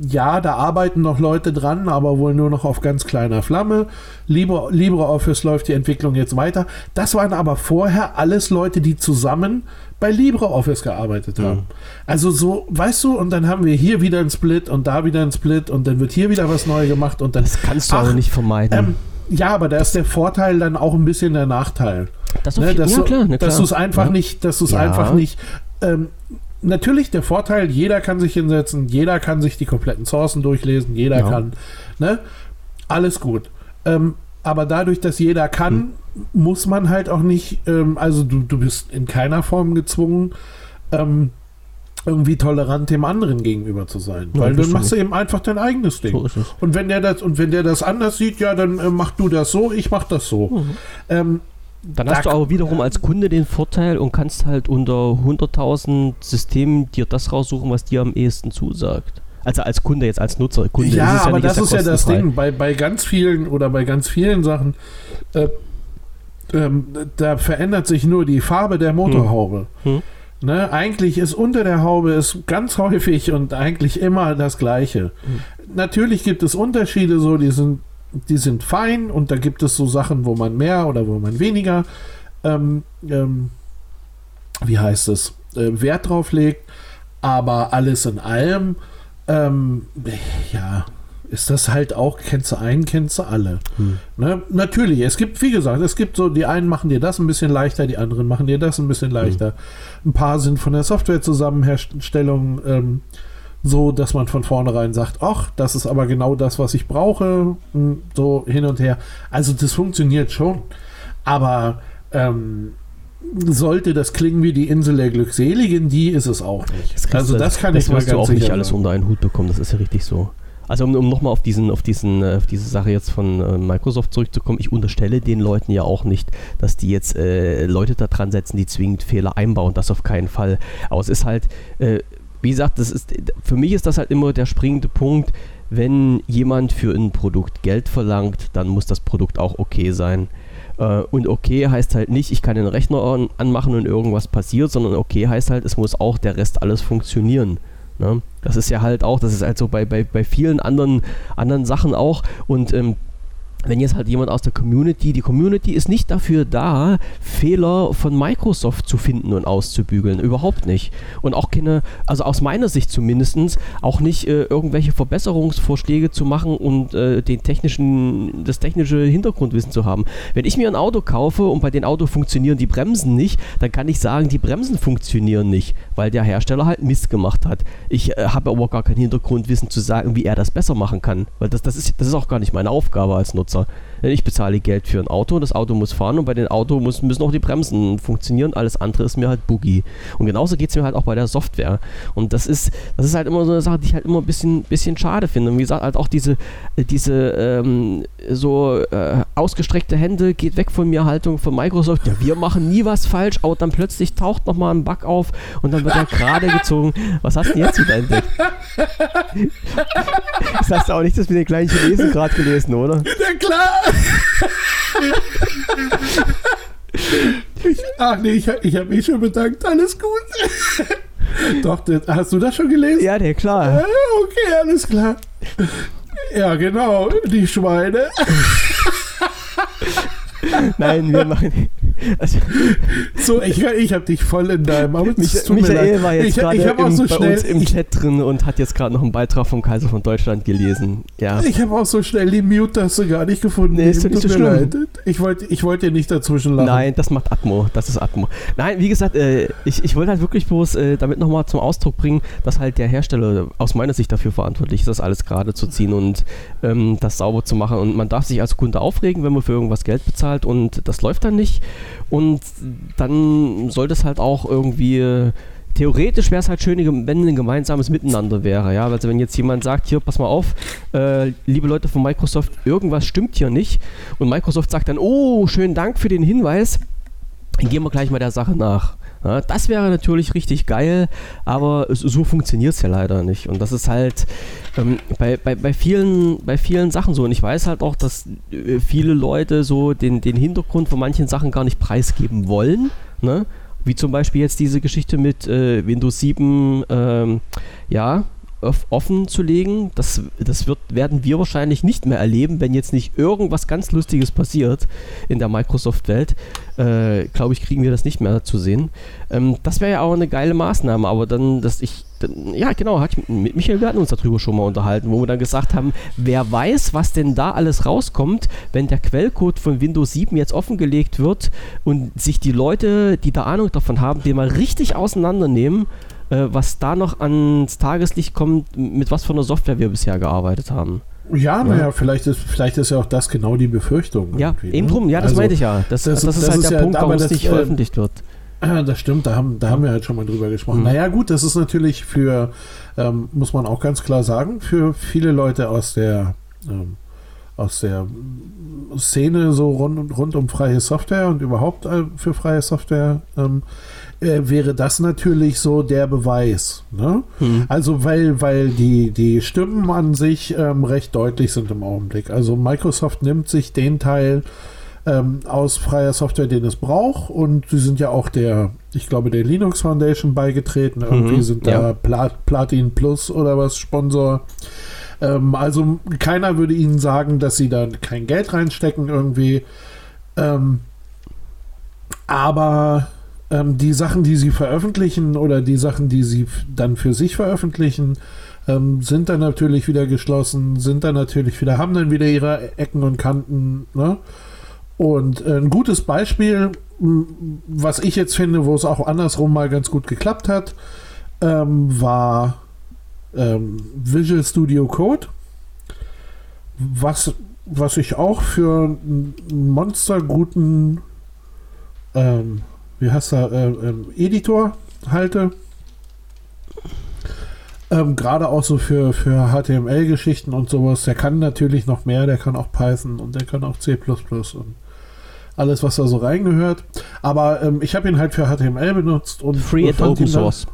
ja, da arbeiten noch Leute dran, aber wohl nur noch auf ganz kleiner Flamme. Libre, LibreOffice läuft die Entwicklung jetzt weiter. Das waren aber vorher alles Leute, die zusammen bei LibreOffice gearbeitet haben. Also so, weißt du, und dann haben wir hier wieder einen Split und da wieder einen Split und dann wird hier wieder was neu gemacht und dann. Das kannst du Ach, aber nicht vermeiden. Ähm, ja, aber da ist der Vorteil dann auch ein bisschen der Nachteil. das Ne, jeden- dass ja, du, klar, na dass du es einfach ja. nicht, dass du es Ja. einfach nicht ähm, natürlich der Vorteil, jeder kann sich hinsetzen, jeder kann sich die kompletten Sourcen durchlesen, jeder Ja. kann, ne? Alles gut. Ähm, aber dadurch, dass jeder kann, muss man halt auch nicht, ähm, also du, du bist in keiner Form gezwungen, ähm, irgendwie tolerant dem anderen gegenüber zu sein. Ja, Weil dann du machst du eben einfach dein eigenes Ding. So. Und wenn der das, und wenn der das anders sieht, ja, dann äh, mach du das so, ich mach das so. Mhm. Ähm, Dann hast Da- du aber wiederum als Kunde den Vorteil und kannst halt unter 100.000 Systemen dir das raussuchen, was dir am ehesten zusagt. Also als Kunde jetzt, als Nutzer. Kunde ja, ist es aber nicht, das ist ja das. Ding. Bei, bei ganz vielen oder bei ganz vielen Sachen, äh, ähm, da verändert sich nur die Farbe der Motorhaube. Hm. Ne? Eigentlich ist unter der Haube ist ganz häufig und eigentlich immer das Gleiche. Hm. Natürlich gibt es Unterschiede, so die sind, die sind fein und da gibt es so Sachen, wo man mehr oder wo man weniger, ähm, ähm, wie heißt es, äh, Wert drauf legt. Aber alles in allem, ähm, ja, ist das halt auch, kennst du einen, kennst du alle. Hm. Ne? Natürlich, es gibt, wie gesagt, es gibt so, die einen machen dir das ein bisschen leichter, die anderen machen dir das ein bisschen leichter. Ein paar sind von der Softwarezusammenstellung ähm, so, dass man von vornherein sagt, ach, das ist aber genau das, was ich brauche, Hm, so hin und her. Also das funktioniert schon. Aber ähm, sollte das klingen wie die Insel der Glückseligen, die ist es auch nicht. Das also das kann das ich mal ganz du auch nicht alles unter einen Hut bekommen, das ist ja richtig so. Also um, um nochmal auf diesen, auf diesen, äh, auf diese Sache jetzt von äh, Microsoft zurückzukommen, ich unterstelle den Leuten ja auch nicht, dass die jetzt äh, Leute da dran setzen, die zwingend Fehler einbauen, das auf keinen Fall. Aber es ist halt, äh, wie gesagt, das ist, für mich ist das halt immer der springende Punkt, wenn jemand für ein Produkt Geld verlangt, dann muss das Produkt auch okay sein. Äh, Und okay heißt halt nicht, ich kann den Rechner an, anmachen und irgendwas passiert, sondern okay heißt halt, es muss auch der Rest alles funktionieren. Ne? Das ist ja halt auch, das ist halt so bei, bei, bei vielen anderen, anderen Sachen auch. Und ähm, wenn jetzt halt jemand aus der Community, die Community ist nicht dafür da, Fehler von Microsoft zu finden und auszubügeln. Überhaupt nicht. Und auch keine, also aus meiner Sicht zumindest, auch nicht äh, irgendwelche Verbesserungsvorschläge zu machen und äh, den technischen, das technische Hintergrundwissen zu haben. Wenn ich mir ein Auto kaufe und bei den Autos funktionieren die Bremsen nicht, dann kann ich sagen, die Bremsen funktionieren nicht, weil der Hersteller halt Mist gemacht hat. Ich äh, habe aber gar kein Hintergrundwissen zu sagen, wie er das besser machen kann, weil das, das, ist, das ist auch gar nicht meine Aufgabe als Nutzer. Denn Ich bezahle Geld für ein Auto, das Auto muss fahren und bei dem Auto muss, müssen auch die Bremsen funktionieren, alles andere ist mir halt Boogie. Und genauso geht es mir halt auch bei der Software. Und das ist, das ist halt immer so eine Sache, die ich halt immer ein bisschen, bisschen schade finde. Und wie gesagt, halt auch diese, äh, diese ähm, so äh, ausgestreckte Hände, geht weg von mir Haltung von Microsoft. Ja, wir machen nie was falsch, aber dann plötzlich taucht nochmal ein Bug auf und dann wird er gerade gezogen. Was hast du denn jetzt wieder entdeckt? Das hast du auch nicht das mit den kleinen Chinesen gerade gelesen, oder? Ja, klar. Ich, ach nee, ich, ich habe mich schon bedankt. Alles gut. Doch, das, hast du das schon gelesen? Ja, der klar. Okay, alles klar. Ja, genau, die Schweine. Nein, wir machen. Also, So, ich, ich habe dich voll in deinem. Es Mich, Michael war jetzt gerade so bei schnell, uns im Chat drin und hat jetzt gerade noch einen Beitrag vom Kaiser von Deutschland gelesen. Ja. ich habe auch so schnell die Mute-Taste gar nicht gefunden. Nee, ist nicht so schlimm. leid. Ich wollte ich wollte dir nicht dazwischen lachen. Nein, das macht Atmo. Das ist Atmo. Nein, wie gesagt, äh, ich, ich wollte halt wirklich bloß äh, damit nochmal zum Ausdruck bringen, dass halt der Hersteller aus meiner Sicht dafür verantwortlich ist, das alles gerade zu ziehen und ähm, das sauber zu machen. Und man darf sich als Kunde aufregen, wenn man für irgendwas Geld bezahlt und das läuft dann nicht. Und dann sollte es halt auch irgendwie. Theoretisch wäre es halt schön, wenn ein gemeinsames Miteinander wäre, ja. Also wenn jetzt jemand sagt, hier, pass mal auf, äh, liebe Leute von Microsoft, irgendwas stimmt hier nicht. Und Microsoft sagt dann, oh, schönen Dank für den Hinweis. Gehen wir gleich mal der Sache nach. Ja, das wäre natürlich richtig geil, aber so funktioniert es ja leider nicht. Und das ist halt ähm, bei, bei, bei, vielen, bei vielen Sachen so. Und ich weiß halt auch, dass äh, viele Leute so den, den Hintergrund von manchen Sachen gar nicht preisgeben wollen. Ne? Wie zum Beispiel jetzt diese Geschichte mit äh, Windows 7, ähm, ja, offen zu legen. Das, das wird, werden wir wahrscheinlich nicht mehr erleben, wenn jetzt nicht irgendwas ganz Lustiges passiert in der Microsoft-Welt. Äh, Glaube ich, kriegen wir das nicht mehr zu sehen. Ähm, das wäre ja auch eine geile Maßnahme, aber dann, dass ich, dann, ja genau, hat mit Michael, wir hatten uns darüber schon mal unterhalten, wo wir dann gesagt haben, wer weiß, was denn da alles rauskommt, wenn der Quellcode von Windows 7 jetzt offengelegt wird und sich die Leute, die da Ahnung davon haben, den mal richtig auseinandernehmen äh, was da noch ans Tageslicht kommt, mit was für einer Software wir bisher gearbeitet haben. Ja, naja, vielleicht ist, vielleicht ist ja auch das genau die Befürchtung. Ja, irgendwie, eben ne? drum, ja, das Also, meinte ich ja. Das, das, das- ist das halt ist der ja- Punkt, warum es das, nicht äh, veröffentlicht wird. Das stimmt, da haben, da haben wir halt schon mal drüber gesprochen. Mhm. Naja, gut, das ist natürlich für, ähm, muss man auch ganz klar sagen, für viele Leute aus der, ähm, aus der Szene so rund, rund um freie Software und überhaupt äh, für freie Software ähm, äh, wäre das natürlich so der Beweis. Ne? Hm. Also weil, weil die, die Stimmen an sich ähm, recht deutlich sind im Augenblick. Also Microsoft nimmt sich den Teil ähm, aus freier Software, den es braucht und sie sind ja auch der, ich glaube, der Linux Foundation beigetreten. Irgendwie Mhm, sind da ja. Pla Platin Plus oder was Sponsor. Ähm, also keiner würde ihnen sagen, dass sie da kein Geld reinstecken irgendwie. Ähm, aber ähm, die Sachen, die sie veröffentlichen oder die Sachen, die sie dann für sich veröffentlichen, ähm, sind dann natürlich wieder geschlossen, sind dann natürlich wieder, haben dann wieder ihre Ecken und Kanten. Ne? Und äh, ein gutes Beispiel, was ich jetzt finde, wo es auch andersrum mal ganz gut geklappt hat, ähm, war ähm, Visual Studio Code, was, was ich auch für einen monsterguten ähm, wie heißt er, äh, ähm, Editor halte. Ähm, Gerade auch so für, für HTML-Geschichten und sowas. Der kann natürlich noch mehr, der kann auch Python und der kann auch C und alles, was da so reingehört. Aber ähm, ich habe ihn halt für HTML benutzt und Free and Open Source.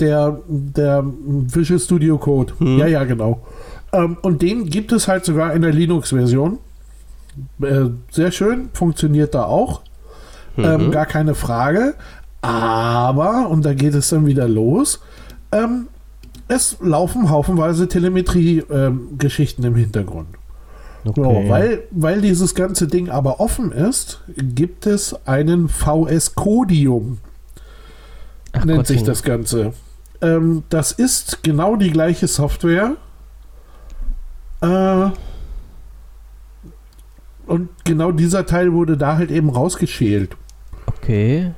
der, der Visual Studio Code. Hm. Ja, ja, genau. Ähm, und den gibt es halt sogar in der Linux-Version. Äh, sehr schön, funktioniert da auch. Ähm, Mhm. gar keine Frage. Aber, und da geht es dann wieder los, ähm, es laufen haufenweise Telemetrie-Geschichten im Hintergrund. Okay. So, weil, weil dieses ganze Ding aber offen ist, gibt es einen VS-Codium nennt Gottchen. sich das Ganze. Ähm, das ist genau die gleiche Software. Äh, und genau dieser Teil wurde da halt eben rausgeschält. Okay.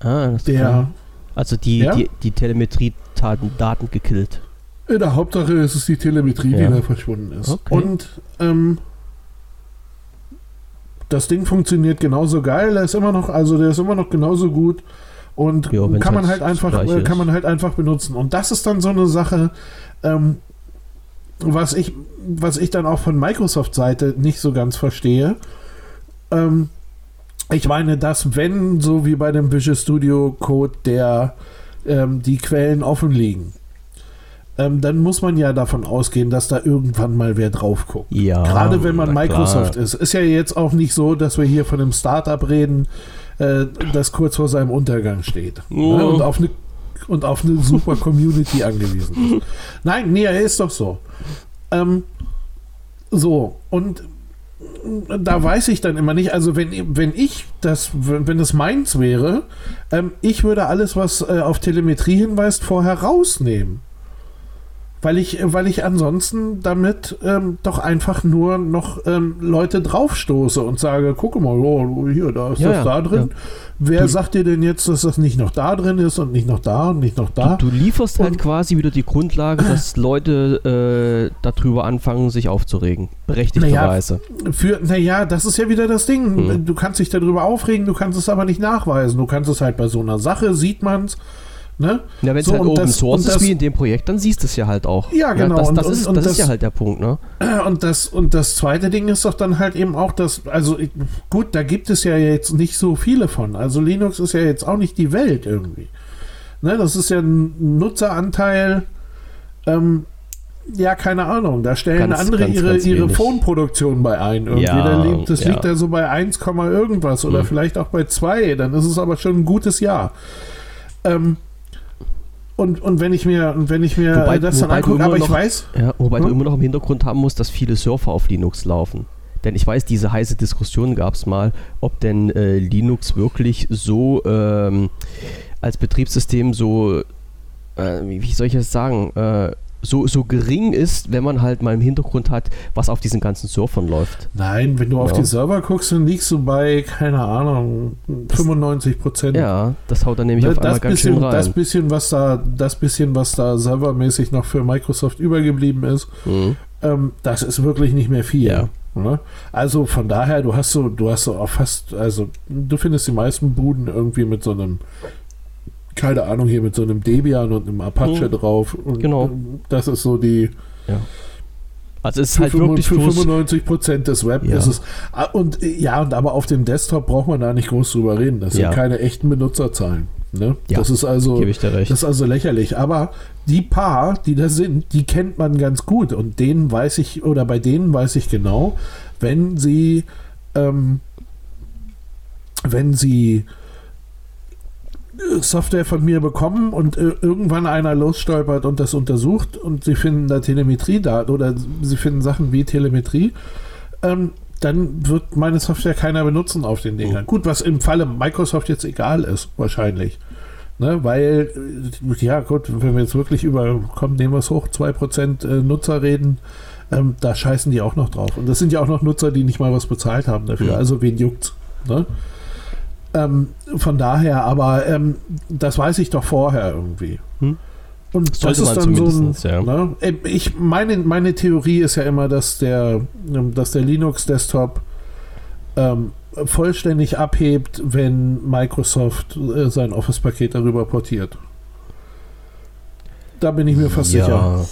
Ah, das Der, also die, Ja? die, die Telemetrie-Daten Daten gekillt. in der Hauptsache ist es die Telemetrie, Ja. die da verschwunden ist. Okay. Und ähm, das Ding funktioniert genauso geil. Der ist immer noch, also der ist immer noch genauso gut. Und wenn's kann man halt halt einfach, äh, kann man halt einfach benutzen. Und das ist dann so eine Sache, ähm, was ich, was ich dann auch von Microsoft-Seite nicht so ganz verstehe. Ähm, ich meine, dass wenn, so wie bei dem Visual Studio Code, der ähm, die Quellen offen liegen, ähm, dann muss man ja davon ausgehen, dass da irgendwann mal wer drauf guckt. Ja. Gerade wenn man Microsoft klar. ist. Ist ja jetzt auch nicht so, dass wir hier von einem Startup reden, äh, das kurz vor seinem Untergang steht. Oh. Ne? Und auf eine und auf eine super Community angewiesen ist. Nein, nee, er ist doch so. Ähm, so, und da weiß ich dann immer nicht, also wenn, wenn ich das, wenn wenn es meins wäre, ähm, ich würde alles, was äh, auf Telemetrie hinweist, vorher rausnehmen. Weil ich, weil ich ansonsten damit ähm, doch einfach nur noch ähm, Leute draufstoße und sage, guck mal, oh, hier, da ist Ja, das da drin. ja. Wer Du- sagt dir denn jetzt, dass das nicht noch da drin ist und nicht noch da und nicht noch da? Du, du lieferst halt Und- quasi wieder die Grundlage, dass Leute äh, darüber anfangen, sich aufzuregen. Berechtigterweise. Für, naja, das ist ja wieder das Ding. Hm. Du kannst dich darüber aufregen, du kannst es aber nicht nachweisen. Du kannst es halt bei so einer Sache, sieht man es. Ne? Ja, wenn es So, halt Open das- Source und ist, das- wie in dem Projekt, dann siehst du es ja halt auch. Ja, genau, das und- das, und- ist, und das, das- ist ja halt der Punkt, ne? Und das, und das zweite Ding ist doch dann halt eben auch, dass, also ich, gut, da gibt es ja jetzt nicht so viele von. Also Linux ist ja jetzt auch nicht die Welt irgendwie. Ne, das ist ja ein Nutzeranteil, ähm, ja, keine Ahnung. Da stellen Ganz, andere ganz, ihre, ganz ihre. Phone-Produktion bei ein. Irgendwie. Ja, liegt, das ja. liegt da so bei 1, irgendwas oder Hm. vielleicht auch bei 2. Dann ist es aber schon ein gutes Jahr. Ähm, und, und wenn ich mir, und wenn ich mir Wobei- das dann du angucke, aber ich noch- weiß, Ja, wobei du Hm? immer noch im Hintergrund haben musst, dass viele Surfer auf Linux laufen. Denn ich weiß, diese heiße Diskussion gab es mal, ob denn äh, Linux wirklich so ähm, als Betriebssystem so, äh, wie, wie soll ich das sagen, äh, so, so gering ist, wenn man halt mal im Hintergrund hat, was auf diesen ganzen Surfern läuft. Nein, wenn du ja. auf die Server guckst, dann liegst du bei, keine Ahnung, 95 Prozent. Ja, das haut dann nämlich das, auf einmal ganz bisschen, schön rein. Das bisschen, was da, das bisschen, was da servermäßig noch für Microsoft übergeblieben ist, mhm. ähm, das ist wirklich nicht mehr viel. Ja. Ne? Also von daher, du hast so, du hast so auch fast, also du findest die meisten Buden irgendwie mit so einem keine Ahnung, hier mit so einem Debian und einem Apache mhm. drauf. Und genau. Das ist so die. Ja. Also es ist halt wirklich für 95 Prozent des Web ja. ist es. Ah, und ja, und aber auf dem Desktop braucht man da nicht groß drüber reden. Das ja. sind keine echten Benutzerzahlen. Ne? Ja, das ist also, das ist also lächerlich. Aber die paar, die da sind, die kennt man ganz gut. Und denen weiß ich, oder bei denen weiß ich genau, wenn sie, ähm, wenn sie Software von mir bekommen und äh, irgendwann einer losstolpert und das untersucht und sie finden da Telemetrie da oder sie finden Sachen wie Telemetrie, ähm, dann wird meine Software keiner benutzen auf den Dingern. Oh. Gut, was im Falle Microsoft jetzt egal ist, wahrscheinlich. Ne, weil, äh, ja gut, wenn wir jetzt wirklich über, komm, nehmen wir es hoch, 2% äh, Nutzer reden, ähm, da scheißen die auch noch drauf. Und das sind ja auch noch Nutzer, die nicht mal was bezahlt haben dafür. Mhm. Also wen juckt's? Ne? Ähm, von daher, aber ähm, das weiß ich doch vorher irgendwie. Hm? Und Sollte das ist dann so ein, ja. ne? Äh, ich, meine, meine Theorie ist ja immer, dass der, ähm, dass der Linux-Desktop ähm, vollständig abhebt, wenn Microsoft äh, sein Office-Paket darüber portiert. Da bin ich mir fast ja. sicher.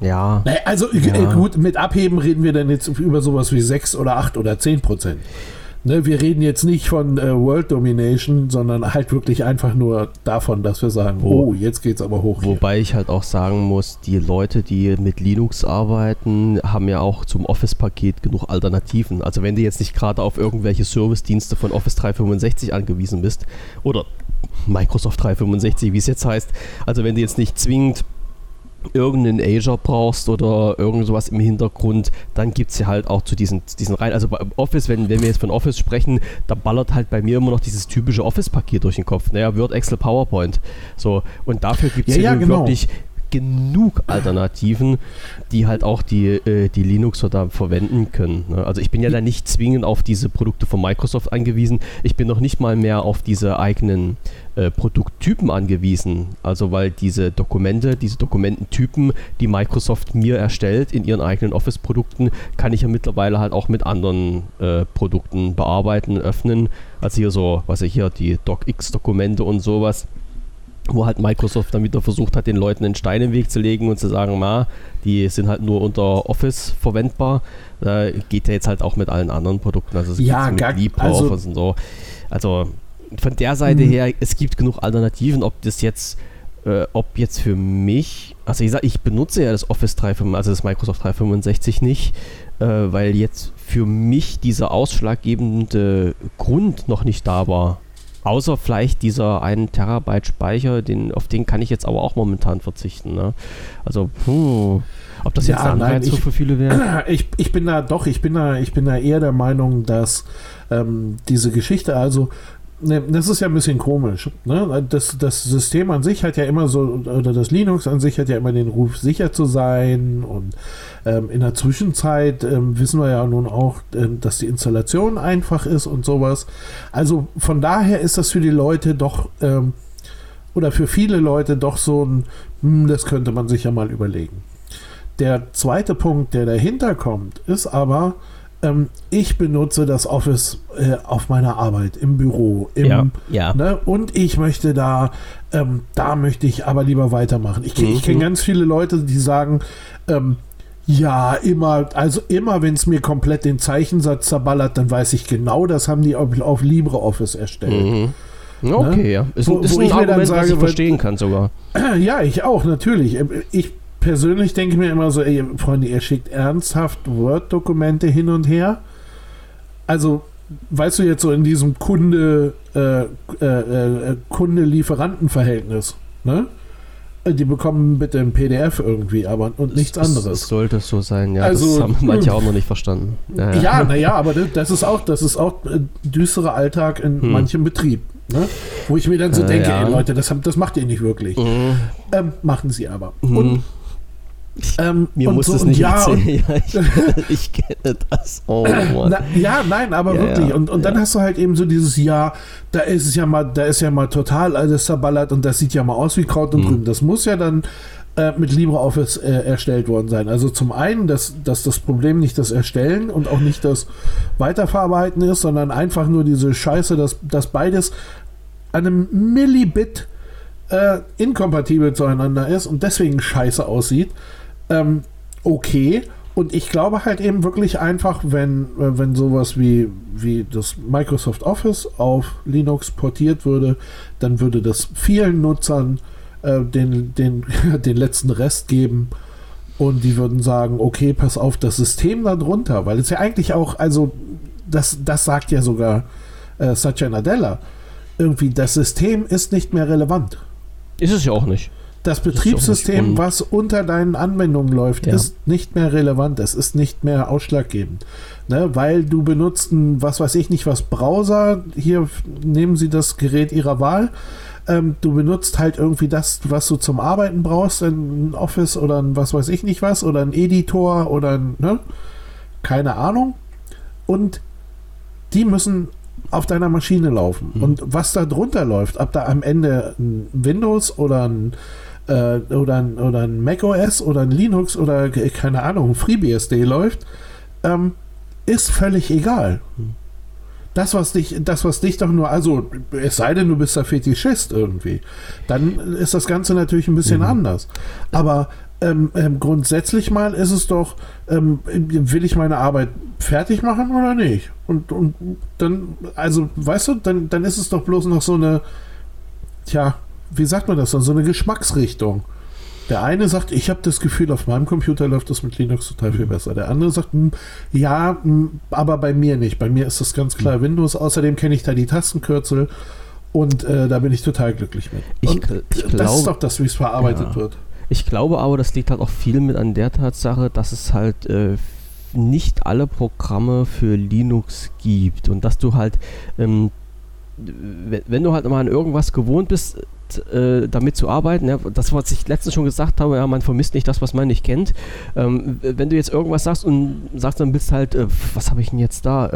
Ja. Also ja. Äh, gut, mit Abheben reden wir dann jetzt über sowas wie 6 oder 8 oder 10 Prozent. Ne, wir reden jetzt nicht von äh, World Domination, sondern halt wirklich einfach nur davon, dass wir sagen, oh, jetzt geht's aber hoch. Wobei hier. ich halt auch sagen muss, die Leute, die mit Linux arbeiten, haben ja auch zum Office-Paket genug Alternativen. Also wenn du jetzt nicht gerade auf irgendwelche Service-Dienste von Office 365 angewiesen bist oder Microsoft 365, wie es jetzt heißt, also wenn du jetzt nicht zwingend irgendeinen Azure brauchst oder irgend sowas im Hintergrund, dann gibt es ja halt auch zu diesen, diesen rein. Also bei Office, wenn, wenn wir jetzt von Office sprechen, da ballert halt bei mir immer noch dieses typische Office-Paket durch den Kopf. Naja, Word, Excel, PowerPoint. So, und dafür gibt es ja, ja, genau. wirklich genug Alternativen, die halt auch die, äh, die Linuxer da verwenden können. Ne? Also ich bin ja da nicht zwingend auf diese Produkte von Microsoft angewiesen. Ich bin noch nicht mal mehr auf diese eigenen äh, Produkttypen angewiesen. Also weil diese Dokumente, diese Dokumententypen, die Microsoft mir erstellt in ihren eigenen Office-Produkten, kann ich ja mittlerweile halt auch mit anderen äh, Produkten bearbeiten, öffnen. Also hier so, was ich hier, die DocX-Dokumente und sowas wo halt Microsoft dann wieder versucht hat, den Leuten einen Stein im Weg zu legen und zu sagen, ma, die sind halt nur unter Office verwendbar. Da geht ja jetzt halt auch mit allen anderen Produkten, also es ja, mit gar, LibreOffice also, und so. Also von der Seite mhm. her, es gibt genug Alternativen, ob das jetzt, äh, ob jetzt für mich, also ich sag, ich benutze ja das Office 365, also das Microsoft 365 nicht, äh, weil jetzt für mich dieser ausschlaggebende Grund noch nicht da war. Außer vielleicht dieser 1 Terabyte Speicher, den, auf den kann ich jetzt aber auch momentan verzichten. Ne? Also, puh, ob das jetzt ja, ein Anreiz für viele wäre? Ich, ich bin da doch, ich bin da, ich bin da eher der Meinung, dass ähm, diese Geschichte, also das ist ja ein bisschen komisch. Ne? Das, das System an sich hat ja immer so, oder das Linux an sich hat ja immer den Ruf, sicher zu sein. Und ähm, in der Zwischenzeit ähm, wissen wir ja nun auch, ähm, dass die Installation einfach ist und sowas. Also von daher ist das für die Leute doch, ähm, oder für viele Leute doch so ein, hm, das könnte man sich ja mal überlegen. Der zweite Punkt, der dahinter kommt, ist aber, ähm, ich benutze das Office äh, auf meiner Arbeit im Büro. Im, ja, ja. Ne, und ich möchte da, ähm, da möchte ich aber lieber weitermachen. Ich, mhm. ich kenne ganz viele Leute, die sagen, ähm, ja, immer, also immer, wenn es mir komplett den Zeichensatz zerballert, dann weiß ich genau, das haben die auf, auf LibreOffice erstellt. Mhm. Okay, ne? ja. Ist, wo, ist wo ein ich Argument, sage, was ich verstehen kann sogar. Ja, ich auch, natürlich. Ich persönlich denke mir immer so, ey, Freunde, ihr schickt ernsthaft Word-Dokumente hin und her. Also, weißt du jetzt so in diesem Kunde, äh, äh, äh, Kunde-Lieferanten-Verhältnis, ne? Die bekommen bitte ein PDF irgendwie, aber und nichts es, anderes. Es sollte so sein, ja. Also, das haben manche auch noch nicht verstanden. Ja, naja, na aber das, das, ist auch, das ist auch äh, düsterer Alltag in hm. manchem Betrieb. Ne? Wo ich mir dann so Äh, denke, ja. ey Leute, das, das macht ihr nicht wirklich. Mhm. Ähm, machen sie aber. Mhm. Und, ähm, Mir und muss so, es und nicht ja, und, erzählen. Ja, ich, kenne- ich kenne das. Oh Mann. Na, ja, nein, aber Ja, wirklich. und und dann hast du halt eben so dieses Ja, da ist es ja mal, da ist ja mal total alles zerballert und das sieht ja mal aus wie Kraut und Mhm. Rüben. Das muss ja dann äh, mit LibreOffice äh, erstellt worden sein. Also zum einen, dass, dass das Problem nicht das Erstellen und auch nicht das Weiterverarbeiten ist, sondern einfach nur diese Scheiße, dass, dass beides an einem Millibit äh, inkompatibel zueinander ist und deswegen scheiße aussieht. Ähm, okay. Und ich glaube halt eben wirklich einfach, wenn, äh, wenn sowas wie, wie das Microsoft Office auf Linux portiert würde, dann würde das vielen Nutzern äh, den, den, den letzten Rest geben. Und die würden sagen, okay, pass auf, das System da drunter, weil es ja eigentlich auch, also das, das sagt ja sogar äh, Satya Nadella, irgendwie das System ist nicht mehr relevant. Ist es ja auch nicht. Das Betriebssystem, was unter deinen Anwendungen läuft, Ja. ist nicht mehr relevant. Es ist nicht mehr ausschlaggebend. Ne? Weil du benutzt ein, was weiß ich nicht, was Browser. Hier nehmen sie das Gerät ihrer Wahl. Ähm, du benutzt halt irgendwie das, was du zum Arbeiten brauchst, ein Office oder ein was weiß ich nicht was oder ein Editor oder ein, ne? Keine Ahnung. Und die müssen auf deiner Maschine laufen. Mhm. Und was da drunter läuft, ob da am Ende ein Windows oder ein, äh, oder ein, oder ein Mac OS oder ein Linux oder äh, keine Ahnung, ein FreeBSD läuft, ähm, ist völlig egal. Das, was dich, das, was dich doch nur, also es sei denn, du bist da Fetischist irgendwie, dann ist das Ganze natürlich ein bisschen Mhm. anders. Aber ähm, ähm, grundsätzlich mal ist es doch, ähm, will ich meine Arbeit fertig machen oder nicht? Und, und dann, also, weißt du, dann, dann ist es doch bloß noch so eine, tja, wie sagt man das dann, so eine Geschmacksrichtung. Der eine sagt, ich habe das Gefühl, auf meinem Computer läuft das mit Linux total viel besser. Der andere sagt, hm, ja, hm, aber bei mir nicht. Bei mir ist das ganz klar Windows. Außerdem kenne ich da die Tastenkürzel und äh, da bin ich total glücklich mit. Ich gl- ich das glaub- ist doch das, wie es verarbeitet Ja. wird. Ich glaube aber, das liegt halt auch viel mit an der Tatsache, dass es halt äh, nicht alle Programme für Linux gibt und dass du halt, ähm, wenn, wenn du halt mal an irgendwas gewohnt bist, äh, damit zu arbeiten, ja, das, was ich letztens schon gesagt habe, ja, man vermisst nicht das, was man nicht kennt. Ähm, wenn du jetzt irgendwas sagst und sagst, dann bist halt, äh, was habe ich denn jetzt da?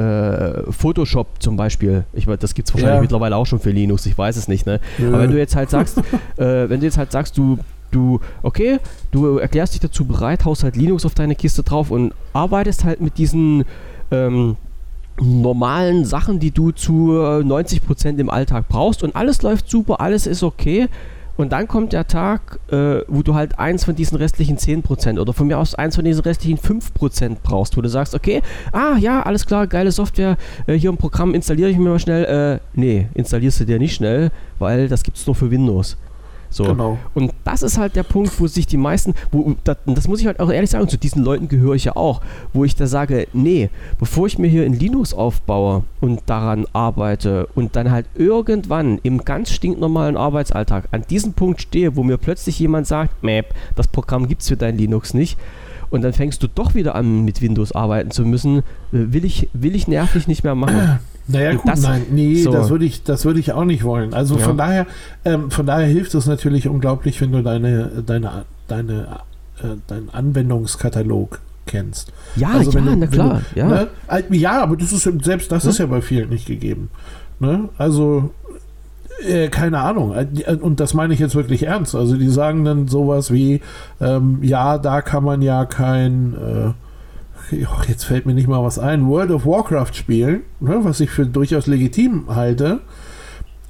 Äh, Photoshop zum Beispiel. Ich das gibt es wahrscheinlich Ja. mittlerweile auch schon für Linux, ich weiß es nicht, ne? Aber wenn du jetzt halt sagst, äh, wenn du jetzt halt sagst, du, du, okay, du erklärst dich dazu bereit, haust halt Linux auf deine Kiste drauf und arbeitest halt mit diesen ähm, normalen Sachen, die du zu äh, 90% im Alltag brauchst und alles läuft super, alles ist okay. Und dann kommt der Tag, äh, wo du halt eins von diesen restlichen 10% oder von mir aus eins von diesen restlichen 5% brauchst, wo du sagst, okay, ah ja, alles klar, geile Software, äh, hier ein Programm installiere ich mir mal schnell. Äh, nee, installierst du dir nicht schnell, weil das gibt es nur für Windows. So. Genau. Und das ist halt der Punkt, wo sich die meisten, wo, das, das muss ich halt auch ehrlich sagen, zu diesen Leuten gehöre ich ja auch, wo ich da sage, nee, bevor ich mir hier in Linux aufbaue und daran arbeite und dann halt irgendwann im ganz stinknormalen Arbeitsalltag an diesem Punkt stehe, wo mir plötzlich jemand sagt, Map, das Programm gibt es für dein Linux nicht, und dann fängst du doch wieder an, mit Windows arbeiten zu müssen, äh, will ich, will ich nervlich nicht mehr machen. Naja, gut, das- nein, nee, so. das würde ich, das würde ich auch nicht wollen. Also Ja. von daher, ähm, von daher hilft es natürlich unglaublich, wenn du deine, deine, deine, äh, deinen Anwendungskatalog kennst. Ja, Also ja, du- na klar, du, ja. Ne? Äh, Ja, aber das ist selbst das Ja. ist ja bei vielen nicht gegeben. Ne? Also äh, keine Ahnung. Äh, äh, Und das meine ich jetzt wirklich ernst. Also die sagen dann sowas wie, ähm, ja, da kann man ja kein, äh, jetzt fällt mir nicht mal was ein, World of Warcraft spielen, ne? was ich für durchaus legitim halte.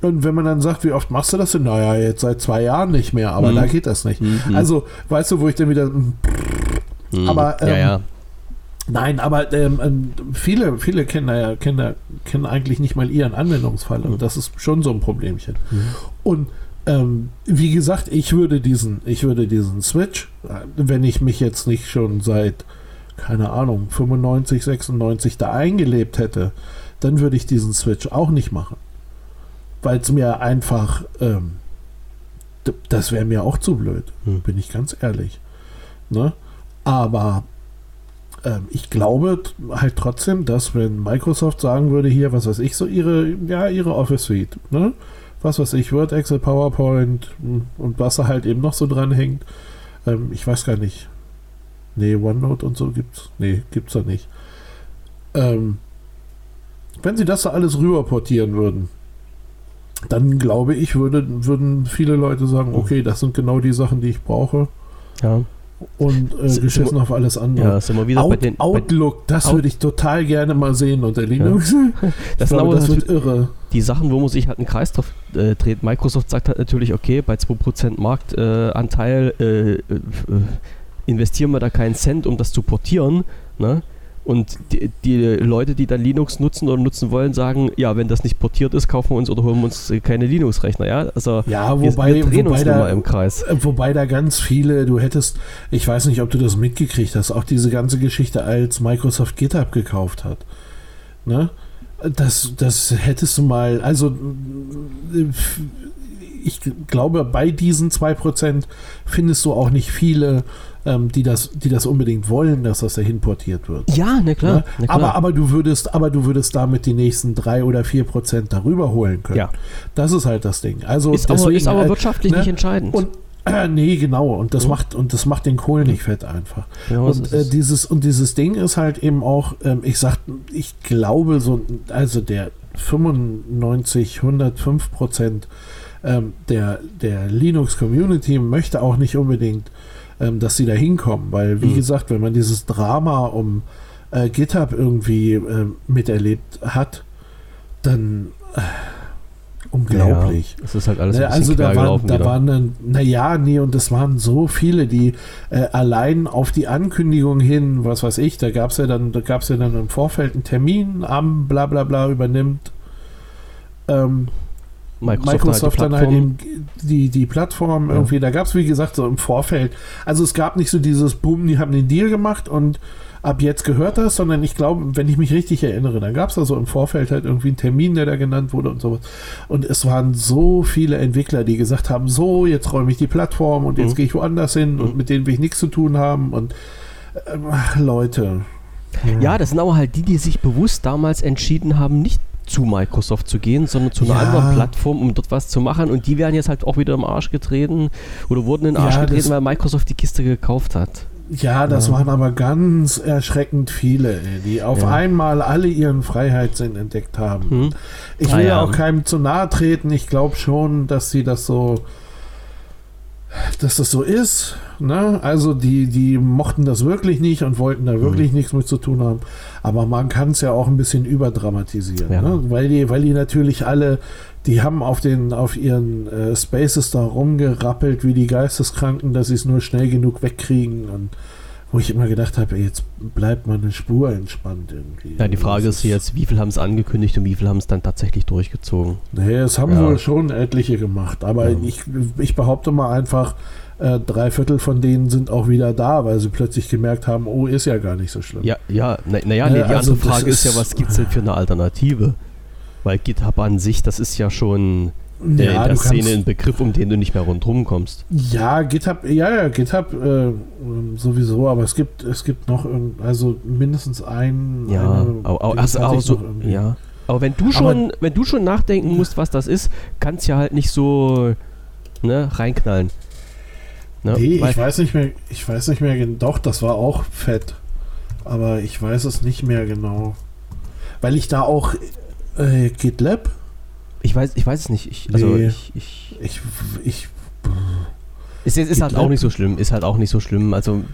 Und wenn man dann sagt, wie oft machst du das denn? Naja, jetzt seit zwei Jahren nicht mehr, aber Mhm. da geht das nicht. Mhm. Also, weißt du, wo ich dann wieder, hm, Mhm. aber, ja, ähm, ja. Nein, aber ähm, ähm, viele, viele kennen, ja, kennen, ja- kennen eigentlich nicht mal ihren Anwendungsfall und das ist schon so ein Problemchen. Und ähm, wie gesagt, ich würde diesen, ich würde diesen Switch, äh, wenn ich mich jetzt nicht schon seit, keine Ahnung, 95, 96 da eingelebt hätte, dann würde ich diesen Switch auch nicht machen. Weil es mir einfach, ähm, das wäre mir auch zu blöd, Hm. bin ich ganz ehrlich. Ne? Aber ähm, ich glaube halt trotzdem, dass wenn Microsoft sagen würde, hier, was weiß ich, so ihre, ja, ihre Office Suite, ne? Was weiß ich, Word, Excel, PowerPoint hm, und was da halt eben noch so dran hängt. Ähm, ich weiß gar nicht. Nee, OneNote und so gibt's. Nee, gibt's da nicht. Ähm, wenn sie das da alles rüberportieren würden, dann glaube ich, würde, würden viele Leute sagen, okay, das sind genau die Sachen, die ich brauche. Ja, Und äh, geschissen auf alles andere. ja sind wir wieder bei Out, den. Bei, Outlook, das Out- würde ich total gerne mal sehen unter Linux. das Ich sind glaube, aber das wird irre. die Sachen, wo man sich halt einen Kreis drauf äh, dreht. Microsoft sagt halt natürlich, okay, bei 2% Marktanteil äh, Anteil, äh, äh, investieren wir da keinen Cent, um das zu portieren. Ne? Und die, die Leute, die dann Linux nutzen oder nutzen wollen, sagen, ja, wenn das nicht portiert ist, kaufen wir uns oder holen wir uns äh, keine Linux-Rechner. Ja, also Ja, wir, wobei, wir drehen wobei, da, im Kreis. äh, wobei da ganz viele, du hättest, ich weiß nicht, ob du das mitgekriegt hast, auch diese ganze Geschichte, als Microsoft GitHub gekauft hat. Ne? Das, das hättest du mal, also äh, ich glaube, bei diesen 2% findest du auch nicht viele, ähm, die, das, die das unbedingt wollen, dass das dahin portiert wird. Ja, na klar. Ne? Na klar. Aber, aber du würdest, aber du würdest damit die nächsten drei oder vier Prozent darüber holen können. Ja. Das ist halt das Ding. Also ist, aber, deswegen, ist aber äh, wirtschaftlich ne? nicht entscheidend. und äh, nee, genau. Und das Mhm. macht und das macht den Kohl nicht fett einfach. so und äh, es. dieses und dieses Ding ist halt eben auch, ähm, ich sag, ich glaube so, also der 95, 105 Prozent ähm, der der Linux Community möchte auch nicht unbedingt, ähm, dass sie da hinkommen, weil wie Mhm. gesagt, wenn man dieses Drama um äh, GitHub irgendwie ähm, miterlebt hat, dann äh, unglaublich. Ja, es ist halt alles Ne, ein also da waren, da wieder. waren dann, naja, nee, und es waren so viele, die äh, allein auf die Ankündigung hin, was weiß ich, da gab es ja dann, da gab es ja dann im Vorfeld einen Termin am bla bla bla übernimmt ähm, Microsoft, Microsoft, halt die dann halt Plattform. eben die, die Plattform Ja. irgendwie, da gab es wie gesagt so im Vorfeld, also es gab nicht so dieses Boom, die haben den Deal gemacht und ab jetzt gehört das, sondern ich glaube, wenn ich mich richtig erinnere, dann gab es da so im Vorfeld halt irgendwie einen Termin, der da genannt wurde und sowas. Und es waren so viele Entwickler, die gesagt haben, so, jetzt räume ich die Plattform und jetzt Mhm. gehe ich woanders hin und Mhm. mit denen will ich nichts zu tun haben und ähm, ach, Leute. Ja, das sind aber halt die, die sich bewusst damals entschieden haben, nicht zu Microsoft zu gehen, sondern zu einer Ja. anderen Plattform, um dort was zu machen. Und die werden jetzt halt auch wieder im Arsch getreten oder wurden in den Arsch Ja, getreten, weil Microsoft die Kiste gekauft hat. Ja, das Ja. waren aber ganz erschreckend viele, die auf Ja. einmal alle ihren Freiheitssinn entdeckt haben. Hm? Ich Ah, will ja. auch keinem zu nahe treten. Ich glaube schon, dass sie das so, dass das so ist. Ne? Also die, die mochten das wirklich nicht und wollten da wirklich Mhm. nichts mit zu tun haben. Aber man kann es ja auch ein bisschen überdramatisieren, Ja. ne? weil die, weil die natürlich alle, die haben auf den, auf ihren äh, Spaces da rumgerappelt wie die Geisteskranken, dass sie es nur schnell genug wegkriegen und wo ich immer gedacht habe, jetzt bleibt mal eine Spur entspannt irgendwie. Ja, die Frage Das ist jetzt, wie viel haben es angekündigt und wie viel haben es dann tatsächlich durchgezogen? Nee, es haben Ja. wohl schon etliche gemacht, aber Ja. ich, ich behaupte mal einfach, äh, drei Viertel von denen sind auch wieder da, weil sie plötzlich gemerkt haben, oh, ist ja gar nicht so schlimm. Ja, ja, naja, na ja, Äh, nee, die also andere Frage ist, ja, ist- was gibt es denn für eine Alternative? Weil GitHub an sich, das ist ja schon äh, Ja, in der du Szene ein Begriff, um den du nicht mehr rundherum kommst. Ja, GitHub, ja, ja, GitHub äh, ähm, sowieso, aber es gibt, es gibt noch, also mindestens ein. Ja, eine, aber, aber, den also, aber ich so, ja. aber wenn du schon, wenn du schon nachdenken musst, was das ist, kannst ja halt nicht so ne, reinknallen. Ne? Nee, Weil- ich weiß nicht mehr, ich weiß nicht mehr, doch, das war auch fett, aber ich weiß es nicht mehr genau. Weil ich da auch äh, GitLab, ich weiß, ich weiß es nicht. Ich, also Nee. ich, ich ich, ich ist, ist halt GitLab? auch nicht so schlimm. Ist halt auch nicht so schlimm. Also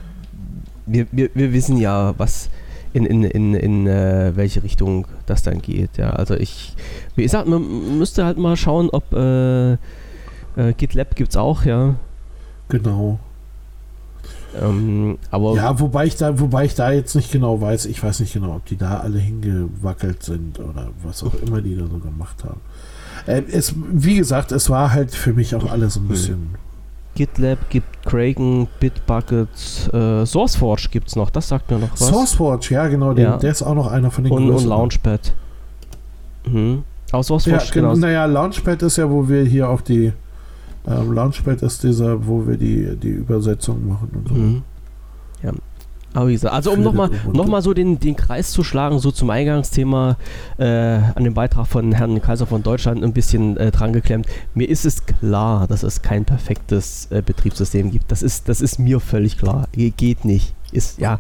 wir, wir, wir wissen ja, was in, in, in, in äh, welche Richtung das dann geht. Ja, also ich, wie gesagt, man müsste halt mal schauen, ob äh, äh, GitLab gibt es auch, ja. Genau. Ähm, aber Ja, wobei ich da, wobei ich da jetzt nicht genau weiß, ich weiß nicht genau, ob die da alle hingewackelt sind oder was auch immer die da so gemacht haben. Äh, es, wie gesagt, es war halt für mich auch alles ein bisschen. GitLab gibt Kraken, Bitbucket, äh, SourceForge gibt es noch, das sagt mir noch was. SourceForge, ja genau, den, Ja. der ist auch noch einer von den und, und. Launchpad. Mhm. Ja, SourceForge, genau. genau. Naja, Launchpad ist ja, wo wir hier auch die ähm, Launchpad ist dieser, wo wir die, die Übersetzung machen und so. Mhm. Aber wie gesagt, also um nochmal noch mal so den, den Kreis zu schlagen, so zum Eingangsthema äh, an dem Beitrag von Herrn Kaiser von Deutschland ein bisschen äh, dran geklemmt. Mir ist es klar, dass es kein perfektes äh, Betriebssystem gibt. Das ist, das ist mir völlig klar. Ge geht nicht. Ist, ja,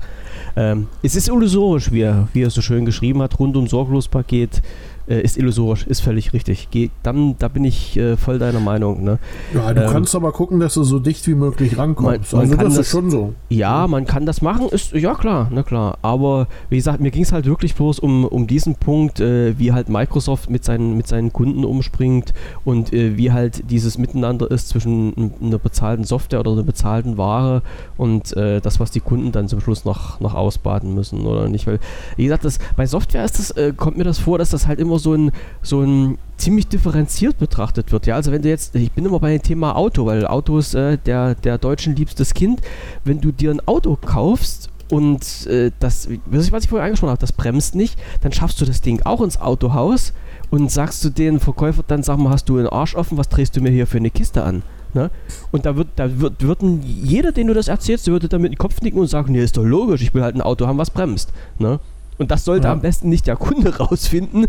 ähm, es ist illusorisch, wie er, wie er so schön geschrieben hat, rund um Sorglospaket äh, ist illusorisch, ist völlig richtig. Geh, dann, da bin ich äh, voll deiner Meinung. Ne? Ja, du ähm, kannst aber gucken, dass du so dicht wie möglich rankommst. Man, man also das, das, ist schon so. Ja, man kann das machen, ist ja klar, na klar. Aber wie gesagt, mir ging es halt wirklich bloß um, um diesen Punkt, äh, wie halt Microsoft mit seinen, mit seinen Kunden umspringt und äh, wie halt dieses Miteinander ist zwischen einer bezahlten Software oder einer bezahlten Ware und äh, das, was die Kunden dann zum Schluss noch, noch ausbaden müssen oder nicht. Weil, wie gesagt, das, bei Software ist das, äh, kommt mir das vor, dass das halt immer so ein, so ein ziemlich differenziert betrachtet wird. Ja, also wenn du jetzt, ich bin immer bei dem Thema Auto, weil Auto ist äh, der, der Deutschen liebstes Kind. Wenn du dir ein Auto kaufst und äh, das, was ich vorher angesprochen habe, das bremst nicht, dann schaffst du das Ding auch ins Autohaus und sagst du den Verkäufer dann, sag mal, hast du einen Arsch offen, was drehst du mir hier für eine Kiste an? Ne? Und da wird, da wird, würden jeder, den du das erzählst, würde dann mit dem Kopf nicken und sagen, nee, ist doch logisch, ich will halt ein Auto haben, was bremst. Ne? Und das sollte ja. am besten nicht der Kunde rausfinden,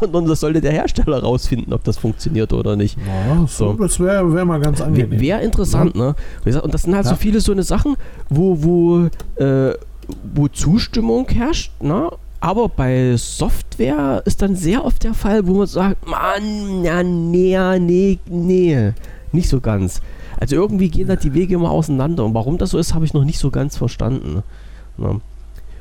sondern das sollte der Hersteller rausfinden, ob das funktioniert oder nicht. Ja, so. Das wäre wär mal ganz angenehm. Wäre interessant, ja. ne? Und das sind halt so viele so eine Sachen, wo, wo, äh, wo Zustimmung herrscht, ne? Aber bei Software ist dann sehr oft der Fall, wo man sagt, Mann, ja, nee, nee, nee, nicht so ganz. Also irgendwie gehen da die Wege immer auseinander. Und warum das so ist, habe ich noch nicht so ganz verstanden. Ne?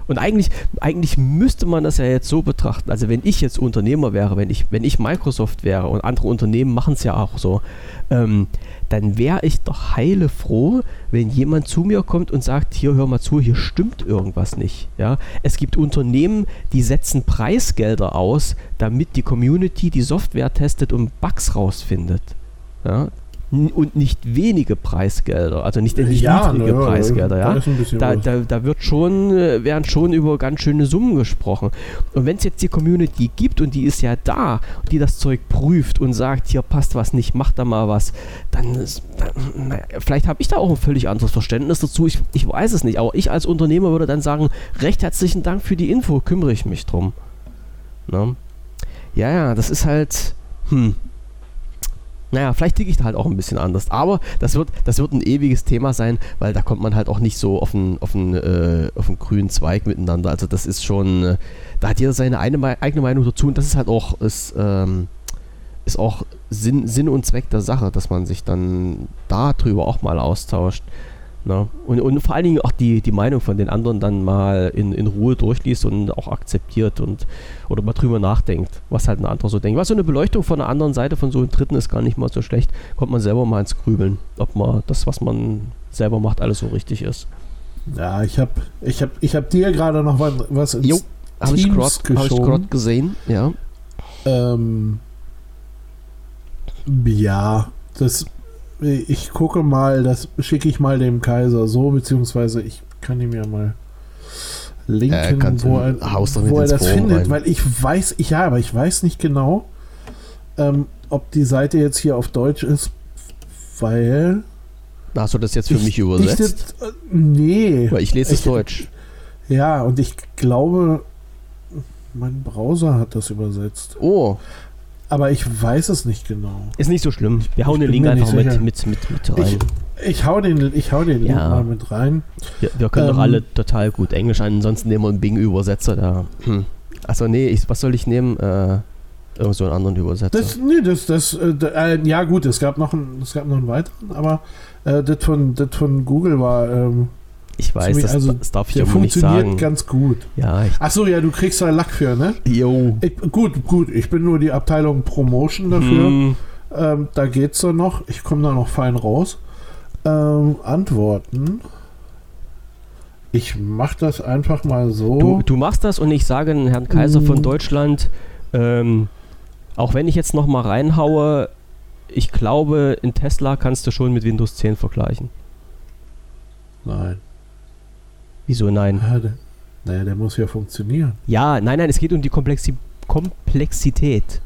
Und eigentlich, eigentlich müsste man das ja jetzt so betrachten. Also wenn ich jetzt Unternehmer wäre, wenn ich, wenn ich Microsoft wäre und andere Unternehmen machen es ja auch so, ähm, dann wäre ich doch heile froh, wenn jemand zu mir kommt und sagt, hier hör mal zu, hier stimmt irgendwas nicht. Ja? Es gibt Unternehmen, die setzen Preisgelder aus, damit die Community die Software testet und Bugs rausfindet. Ja? Und nicht wenige Preisgelder, also nicht, nicht ja, niedrige ja, Preisgelder, ja. Da, da, da, wird schon, äh, werden schon über ganz schöne Summen gesprochen. Und wenn es jetzt die Community gibt und die ist ja da, die das Zeug prüft und sagt, hier passt was nicht, macht da mal was, dann, ist, dann naja, vielleicht habe ich da auch ein völlig anderes Verständnis dazu. Ich, ich weiß es nicht, aber ich als Unternehmer würde dann sagen, recht herzlichen Dank für die Info, kümmere ich mich drum. Ne? Ja, ja, das ist halt, hm, naja, vielleicht ticke ich da halt auch ein bisschen anders. Aber das wird, das wird ein ewiges Thema sein, weil da kommt man halt auch nicht so auf einen, auf einen, äh, auf einen grünen Zweig miteinander. Also das ist schon, äh, da hat jeder seine eine, eigene Meinung dazu und das ist halt auch, ist, ähm, ist auch Sinn, Sinn und Zweck der Sache, dass man sich dann darüber auch mal austauscht. Ne? Und, und vor allen Dingen auch die, die Meinung von den anderen dann mal in, in Ruhe durchliest und auch akzeptiert und oder mal drüber nachdenkt, was halt ein anderer so denkt. Was so eine Beleuchtung von der anderen Seite von so einem Dritten ist gar nicht mal so schlecht. Kommt man selber mal ins Grübeln, ob man das, was man selber macht, alles so richtig ist. Ja, ich habe ich hab, ich hab dir gerade noch was, was ins jo, habe ich gerade gesehen, ja. Ähm, ja, das ich gucke mal, das schicke ich mal dem Kaiser so, beziehungsweise ich kann ihm ja mal linken, äh, wo er, wo er das findet, rein. weil ich weiß, ich, ja, aber ich weiß nicht genau, ähm, ob die Seite jetzt hier auf Deutsch ist, weil. Hast du das jetzt für ich, mich übersetzt? Ich, äh, nee. Weil ich lese es Deutsch. Ja, und ich glaube, mein Browser hat das übersetzt. Oh. Aber ich weiß es nicht genau. Ist nicht so schlimm. Wir hauen den Link einfach mit, mit, mit, mit rein. Ich, ich hau den, ich hau den ja. Link mal mit rein. Wir, wir können ähm, doch alle total gut Englisch, ansonsten nehmen wir einen Bing-Übersetzer da. Hm. Achso, nee, ich, was soll ich nehmen? Äh, irgend so einen anderen Übersetzer. Das, nee, das, das, äh, äh, ja gut, es gab noch, ein, es gab noch einen weiteren, aber äh, das, von, das von Google war, ähm, ich weiß, das, also, das darf ich der nicht sagen. funktioniert ganz gut. Ja. Achso, ja, du kriegst da Lack für, ne? Jo. Ich, gut, gut. Ich bin nur die Abteilung Promotion dafür. Hm. Ähm, da geht's dann noch. Ich komme da noch fein raus. Ähm, Antworten. Ich mach das einfach mal so. Du, du machst das und ich sage Herrn Kaiser hm. von Deutschland, ähm, auch wenn ich jetzt noch mal reinhaue, ich glaube, in Tesla kannst du schon mit Windows 10 vergleichen. Nein. Wieso nein? Ja, der, naja, der muss ja funktionieren. Ja, nein, nein, es geht um die Komplexi Komplexität.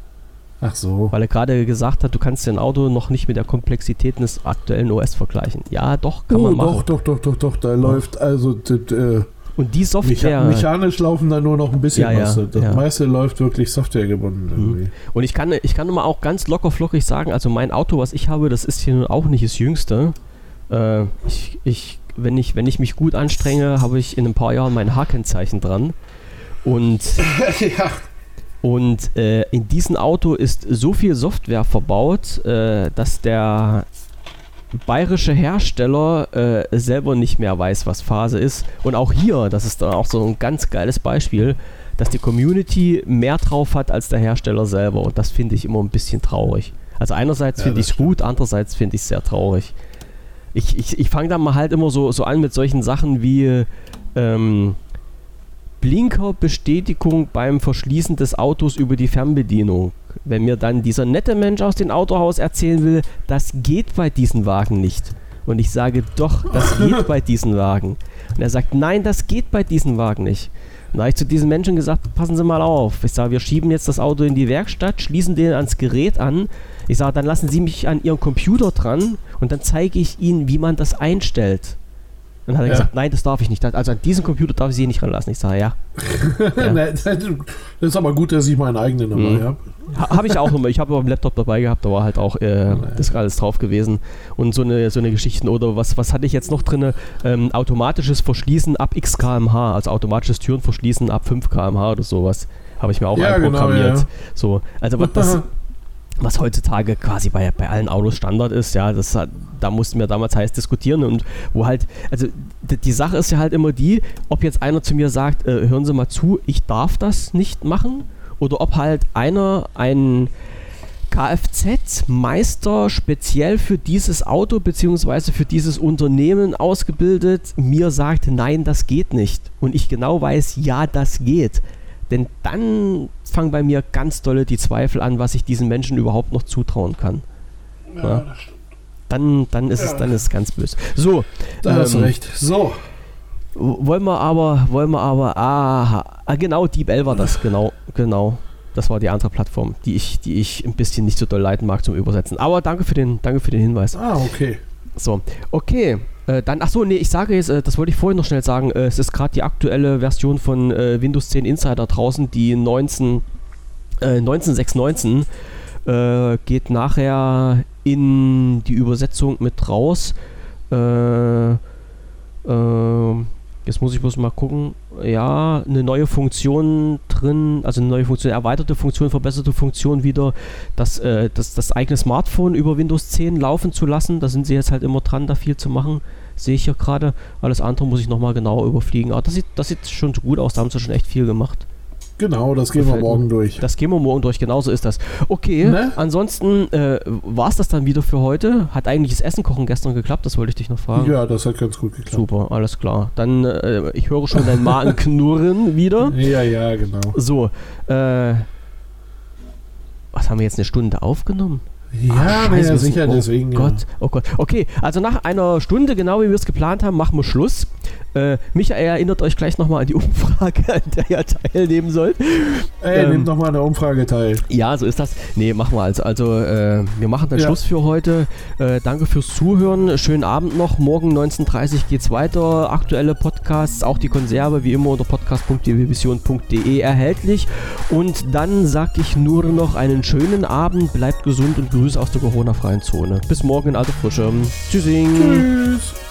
Ach so. Weil er gerade gesagt hat, du kannst dein Auto noch nicht mit der Komplexität des aktuellen OS vergleichen. Ja, doch, kann oh, man machen. Doch, doch, doch, doch, doch, da ja. läuft also, äh, Und die Software. mechanisch laufen da nur noch ein bisschen Ja, ja, was. Das ja. meiste läuft wirklich softwaregebunden irgendwie. Und ich kann, ich kann mal auch ganz locker flockig sagen, also mein Auto, was ich habe, das ist hier nun auch nicht das jüngste. Äh, ich, ich, wenn, ich, wenn ich mich gut anstrenge, habe ich in ein paar Jahren mein H-Kennzeichen dran. Und, ja. und äh, in diesem Auto ist so viel Software verbaut, äh, dass der bayerische Hersteller äh, selber nicht mehr weiß, was Phase ist. Und auch hier, das ist dann auch so ein ganz geiles Beispiel, dass die Community mehr drauf hat als der Hersteller selber. Und das finde ich immer ein bisschen traurig. Also einerseits Ja, finde ich es gut, andererseits finde ich es sehr traurig. Ich, ich, ich fange dann mal halt immer so, so an mit solchen Sachen wie ähm, Blinkerbestätigung beim Verschließen des Autos über die Fernbedienung. Wenn mir dann dieser nette Mensch aus dem Autohaus erzählen will, das geht bei diesen Wagen nicht. Und ich sage, doch, das geht bei diesen Wagen. Und er sagt, nein, das geht bei diesen Wagen nicht. Und da habe ich zu diesen Menschen gesagt, passen Sie mal auf. Ich sage, wir schieben jetzt das Auto in die Werkstatt, schließen den ans Gerät an. Ich sage, dann lassen Sie mich an Ihren Computer dran und dann zeige ich Ihnen, wie man das einstellt. Und dann hat er Ja. gesagt, nein, das darf ich nicht. Also an diesen Computer darf ich Sie nicht ranlassen. Ich sage, ja. Ja. Das ist aber gut, dass ich meinen eigenen dabei Mhm. habe. Ha- Habe ich auch nochmal. Ich habe aber einen Laptop dabei gehabt, da war halt auch äh, das alles drauf gewesen. Und so eine, so eine Geschichten oder was, was hatte ich jetzt noch drin? Ähm, automatisches Verschließen ab x kmh, also automatisches Türen verschließen ab 5 kmh oder sowas. Habe ich mir auch Ja, genau, einprogrammiert. ja. So, also was, das, was heutzutage quasi bei, bei allen Autos Standard ist, ja, das hat, da mussten wir damals heiß diskutieren und wo halt, also d- die Sache ist ja halt immer die, ob jetzt einer zu mir sagt, äh, hören Sie mal zu, ich darf das nicht machen, oder ob halt einer ein Kfz-Meister speziell für dieses Auto bzw. für dieses Unternehmen ausgebildet mir sagt, nein, das geht nicht. Und ich genau weiß, ja, das geht. Denn dann fangen bei mir ganz dolle die Zweifel an, was ich diesen Menschen überhaupt noch zutrauen kann. Ja. das stimmt. Dann, dann ist es Ja. dann ist es ganz böse. So, Da hast du ähm, recht. So, wollen wir aber, wollen wir aber, aha, ah, genau, DeepL war das, genau, genau. Das war die andere Plattform, die ich, die ich ein bisschen nicht so doll leiten mag zum Übersetzen. Aber danke für den, danke für den Hinweis. ah, okay. So, okay. Äh, dann, ach so, nee, ich sage jetzt, äh, das wollte ich vorhin noch schnell sagen. Äh, es ist gerade die aktuelle Version von äh, Windows 10 Insider draußen, die 19, äh, 19619 äh, geht nachher in die Übersetzung mit raus. Jetzt muss ich bloß mal gucken. Ja, eine neue Funktion drin, also eine neue Funktion, erweiterte Funktion, verbesserte Funktion wieder, das, äh, das, das eigene Smartphone über Windows 10 laufen zu lassen. Da sind sie jetzt halt immer dran, da viel zu machen. Sehe ich hier gerade. Alles andere muss ich nochmal genauer überfliegen. Aber das sieht, das sieht schon gut aus, da haben sie schon echt viel gemacht. Genau, das gehen wir mir. morgen durch. Das gehen wir morgen durch, genauso ist das. Okay, Ne? ansonsten äh, war es das dann wieder für heute. Hat eigentlich das Essen kochen gestern geklappt, das wollte ich dich noch fragen. Ja, das hat ganz gut geklappt. Super, alles klar. Dann, äh, ich höre schon dein Magen knurren wieder. Ja, ja, genau. So, äh, was haben wir jetzt eine Stunde aufgenommen? Ja, Ach, scheiße, ja, wir sind- sicher, oh deswegen. ja. Gott, oh Gott. Okay, also nach einer Stunde, genau wie wir es geplant haben, machen wir Schluss. Äh, Michael erinnert euch gleich nochmal an die Umfrage, an der ihr teilnehmen sollt. Ey, Ähm, nehmt noch mal an der Umfrage teil. Ja, so ist das. Nee, machen wir also. Also, äh, wir machen dann Ja. Schluss für heute. Äh, danke fürs Zuhören. Schönen Abend noch. Morgen 19.30 Uhr geht's weiter. Aktuelle Podcasts, auch die Konserve, wie immer unter podcast.dvvision.de erhältlich. Und dann sag ich nur noch einen schönen Abend. Bleibt gesund und Grüße aus der Corona-freien Zone. Bis morgen in alter Frische. Tschüssing. Tschüss.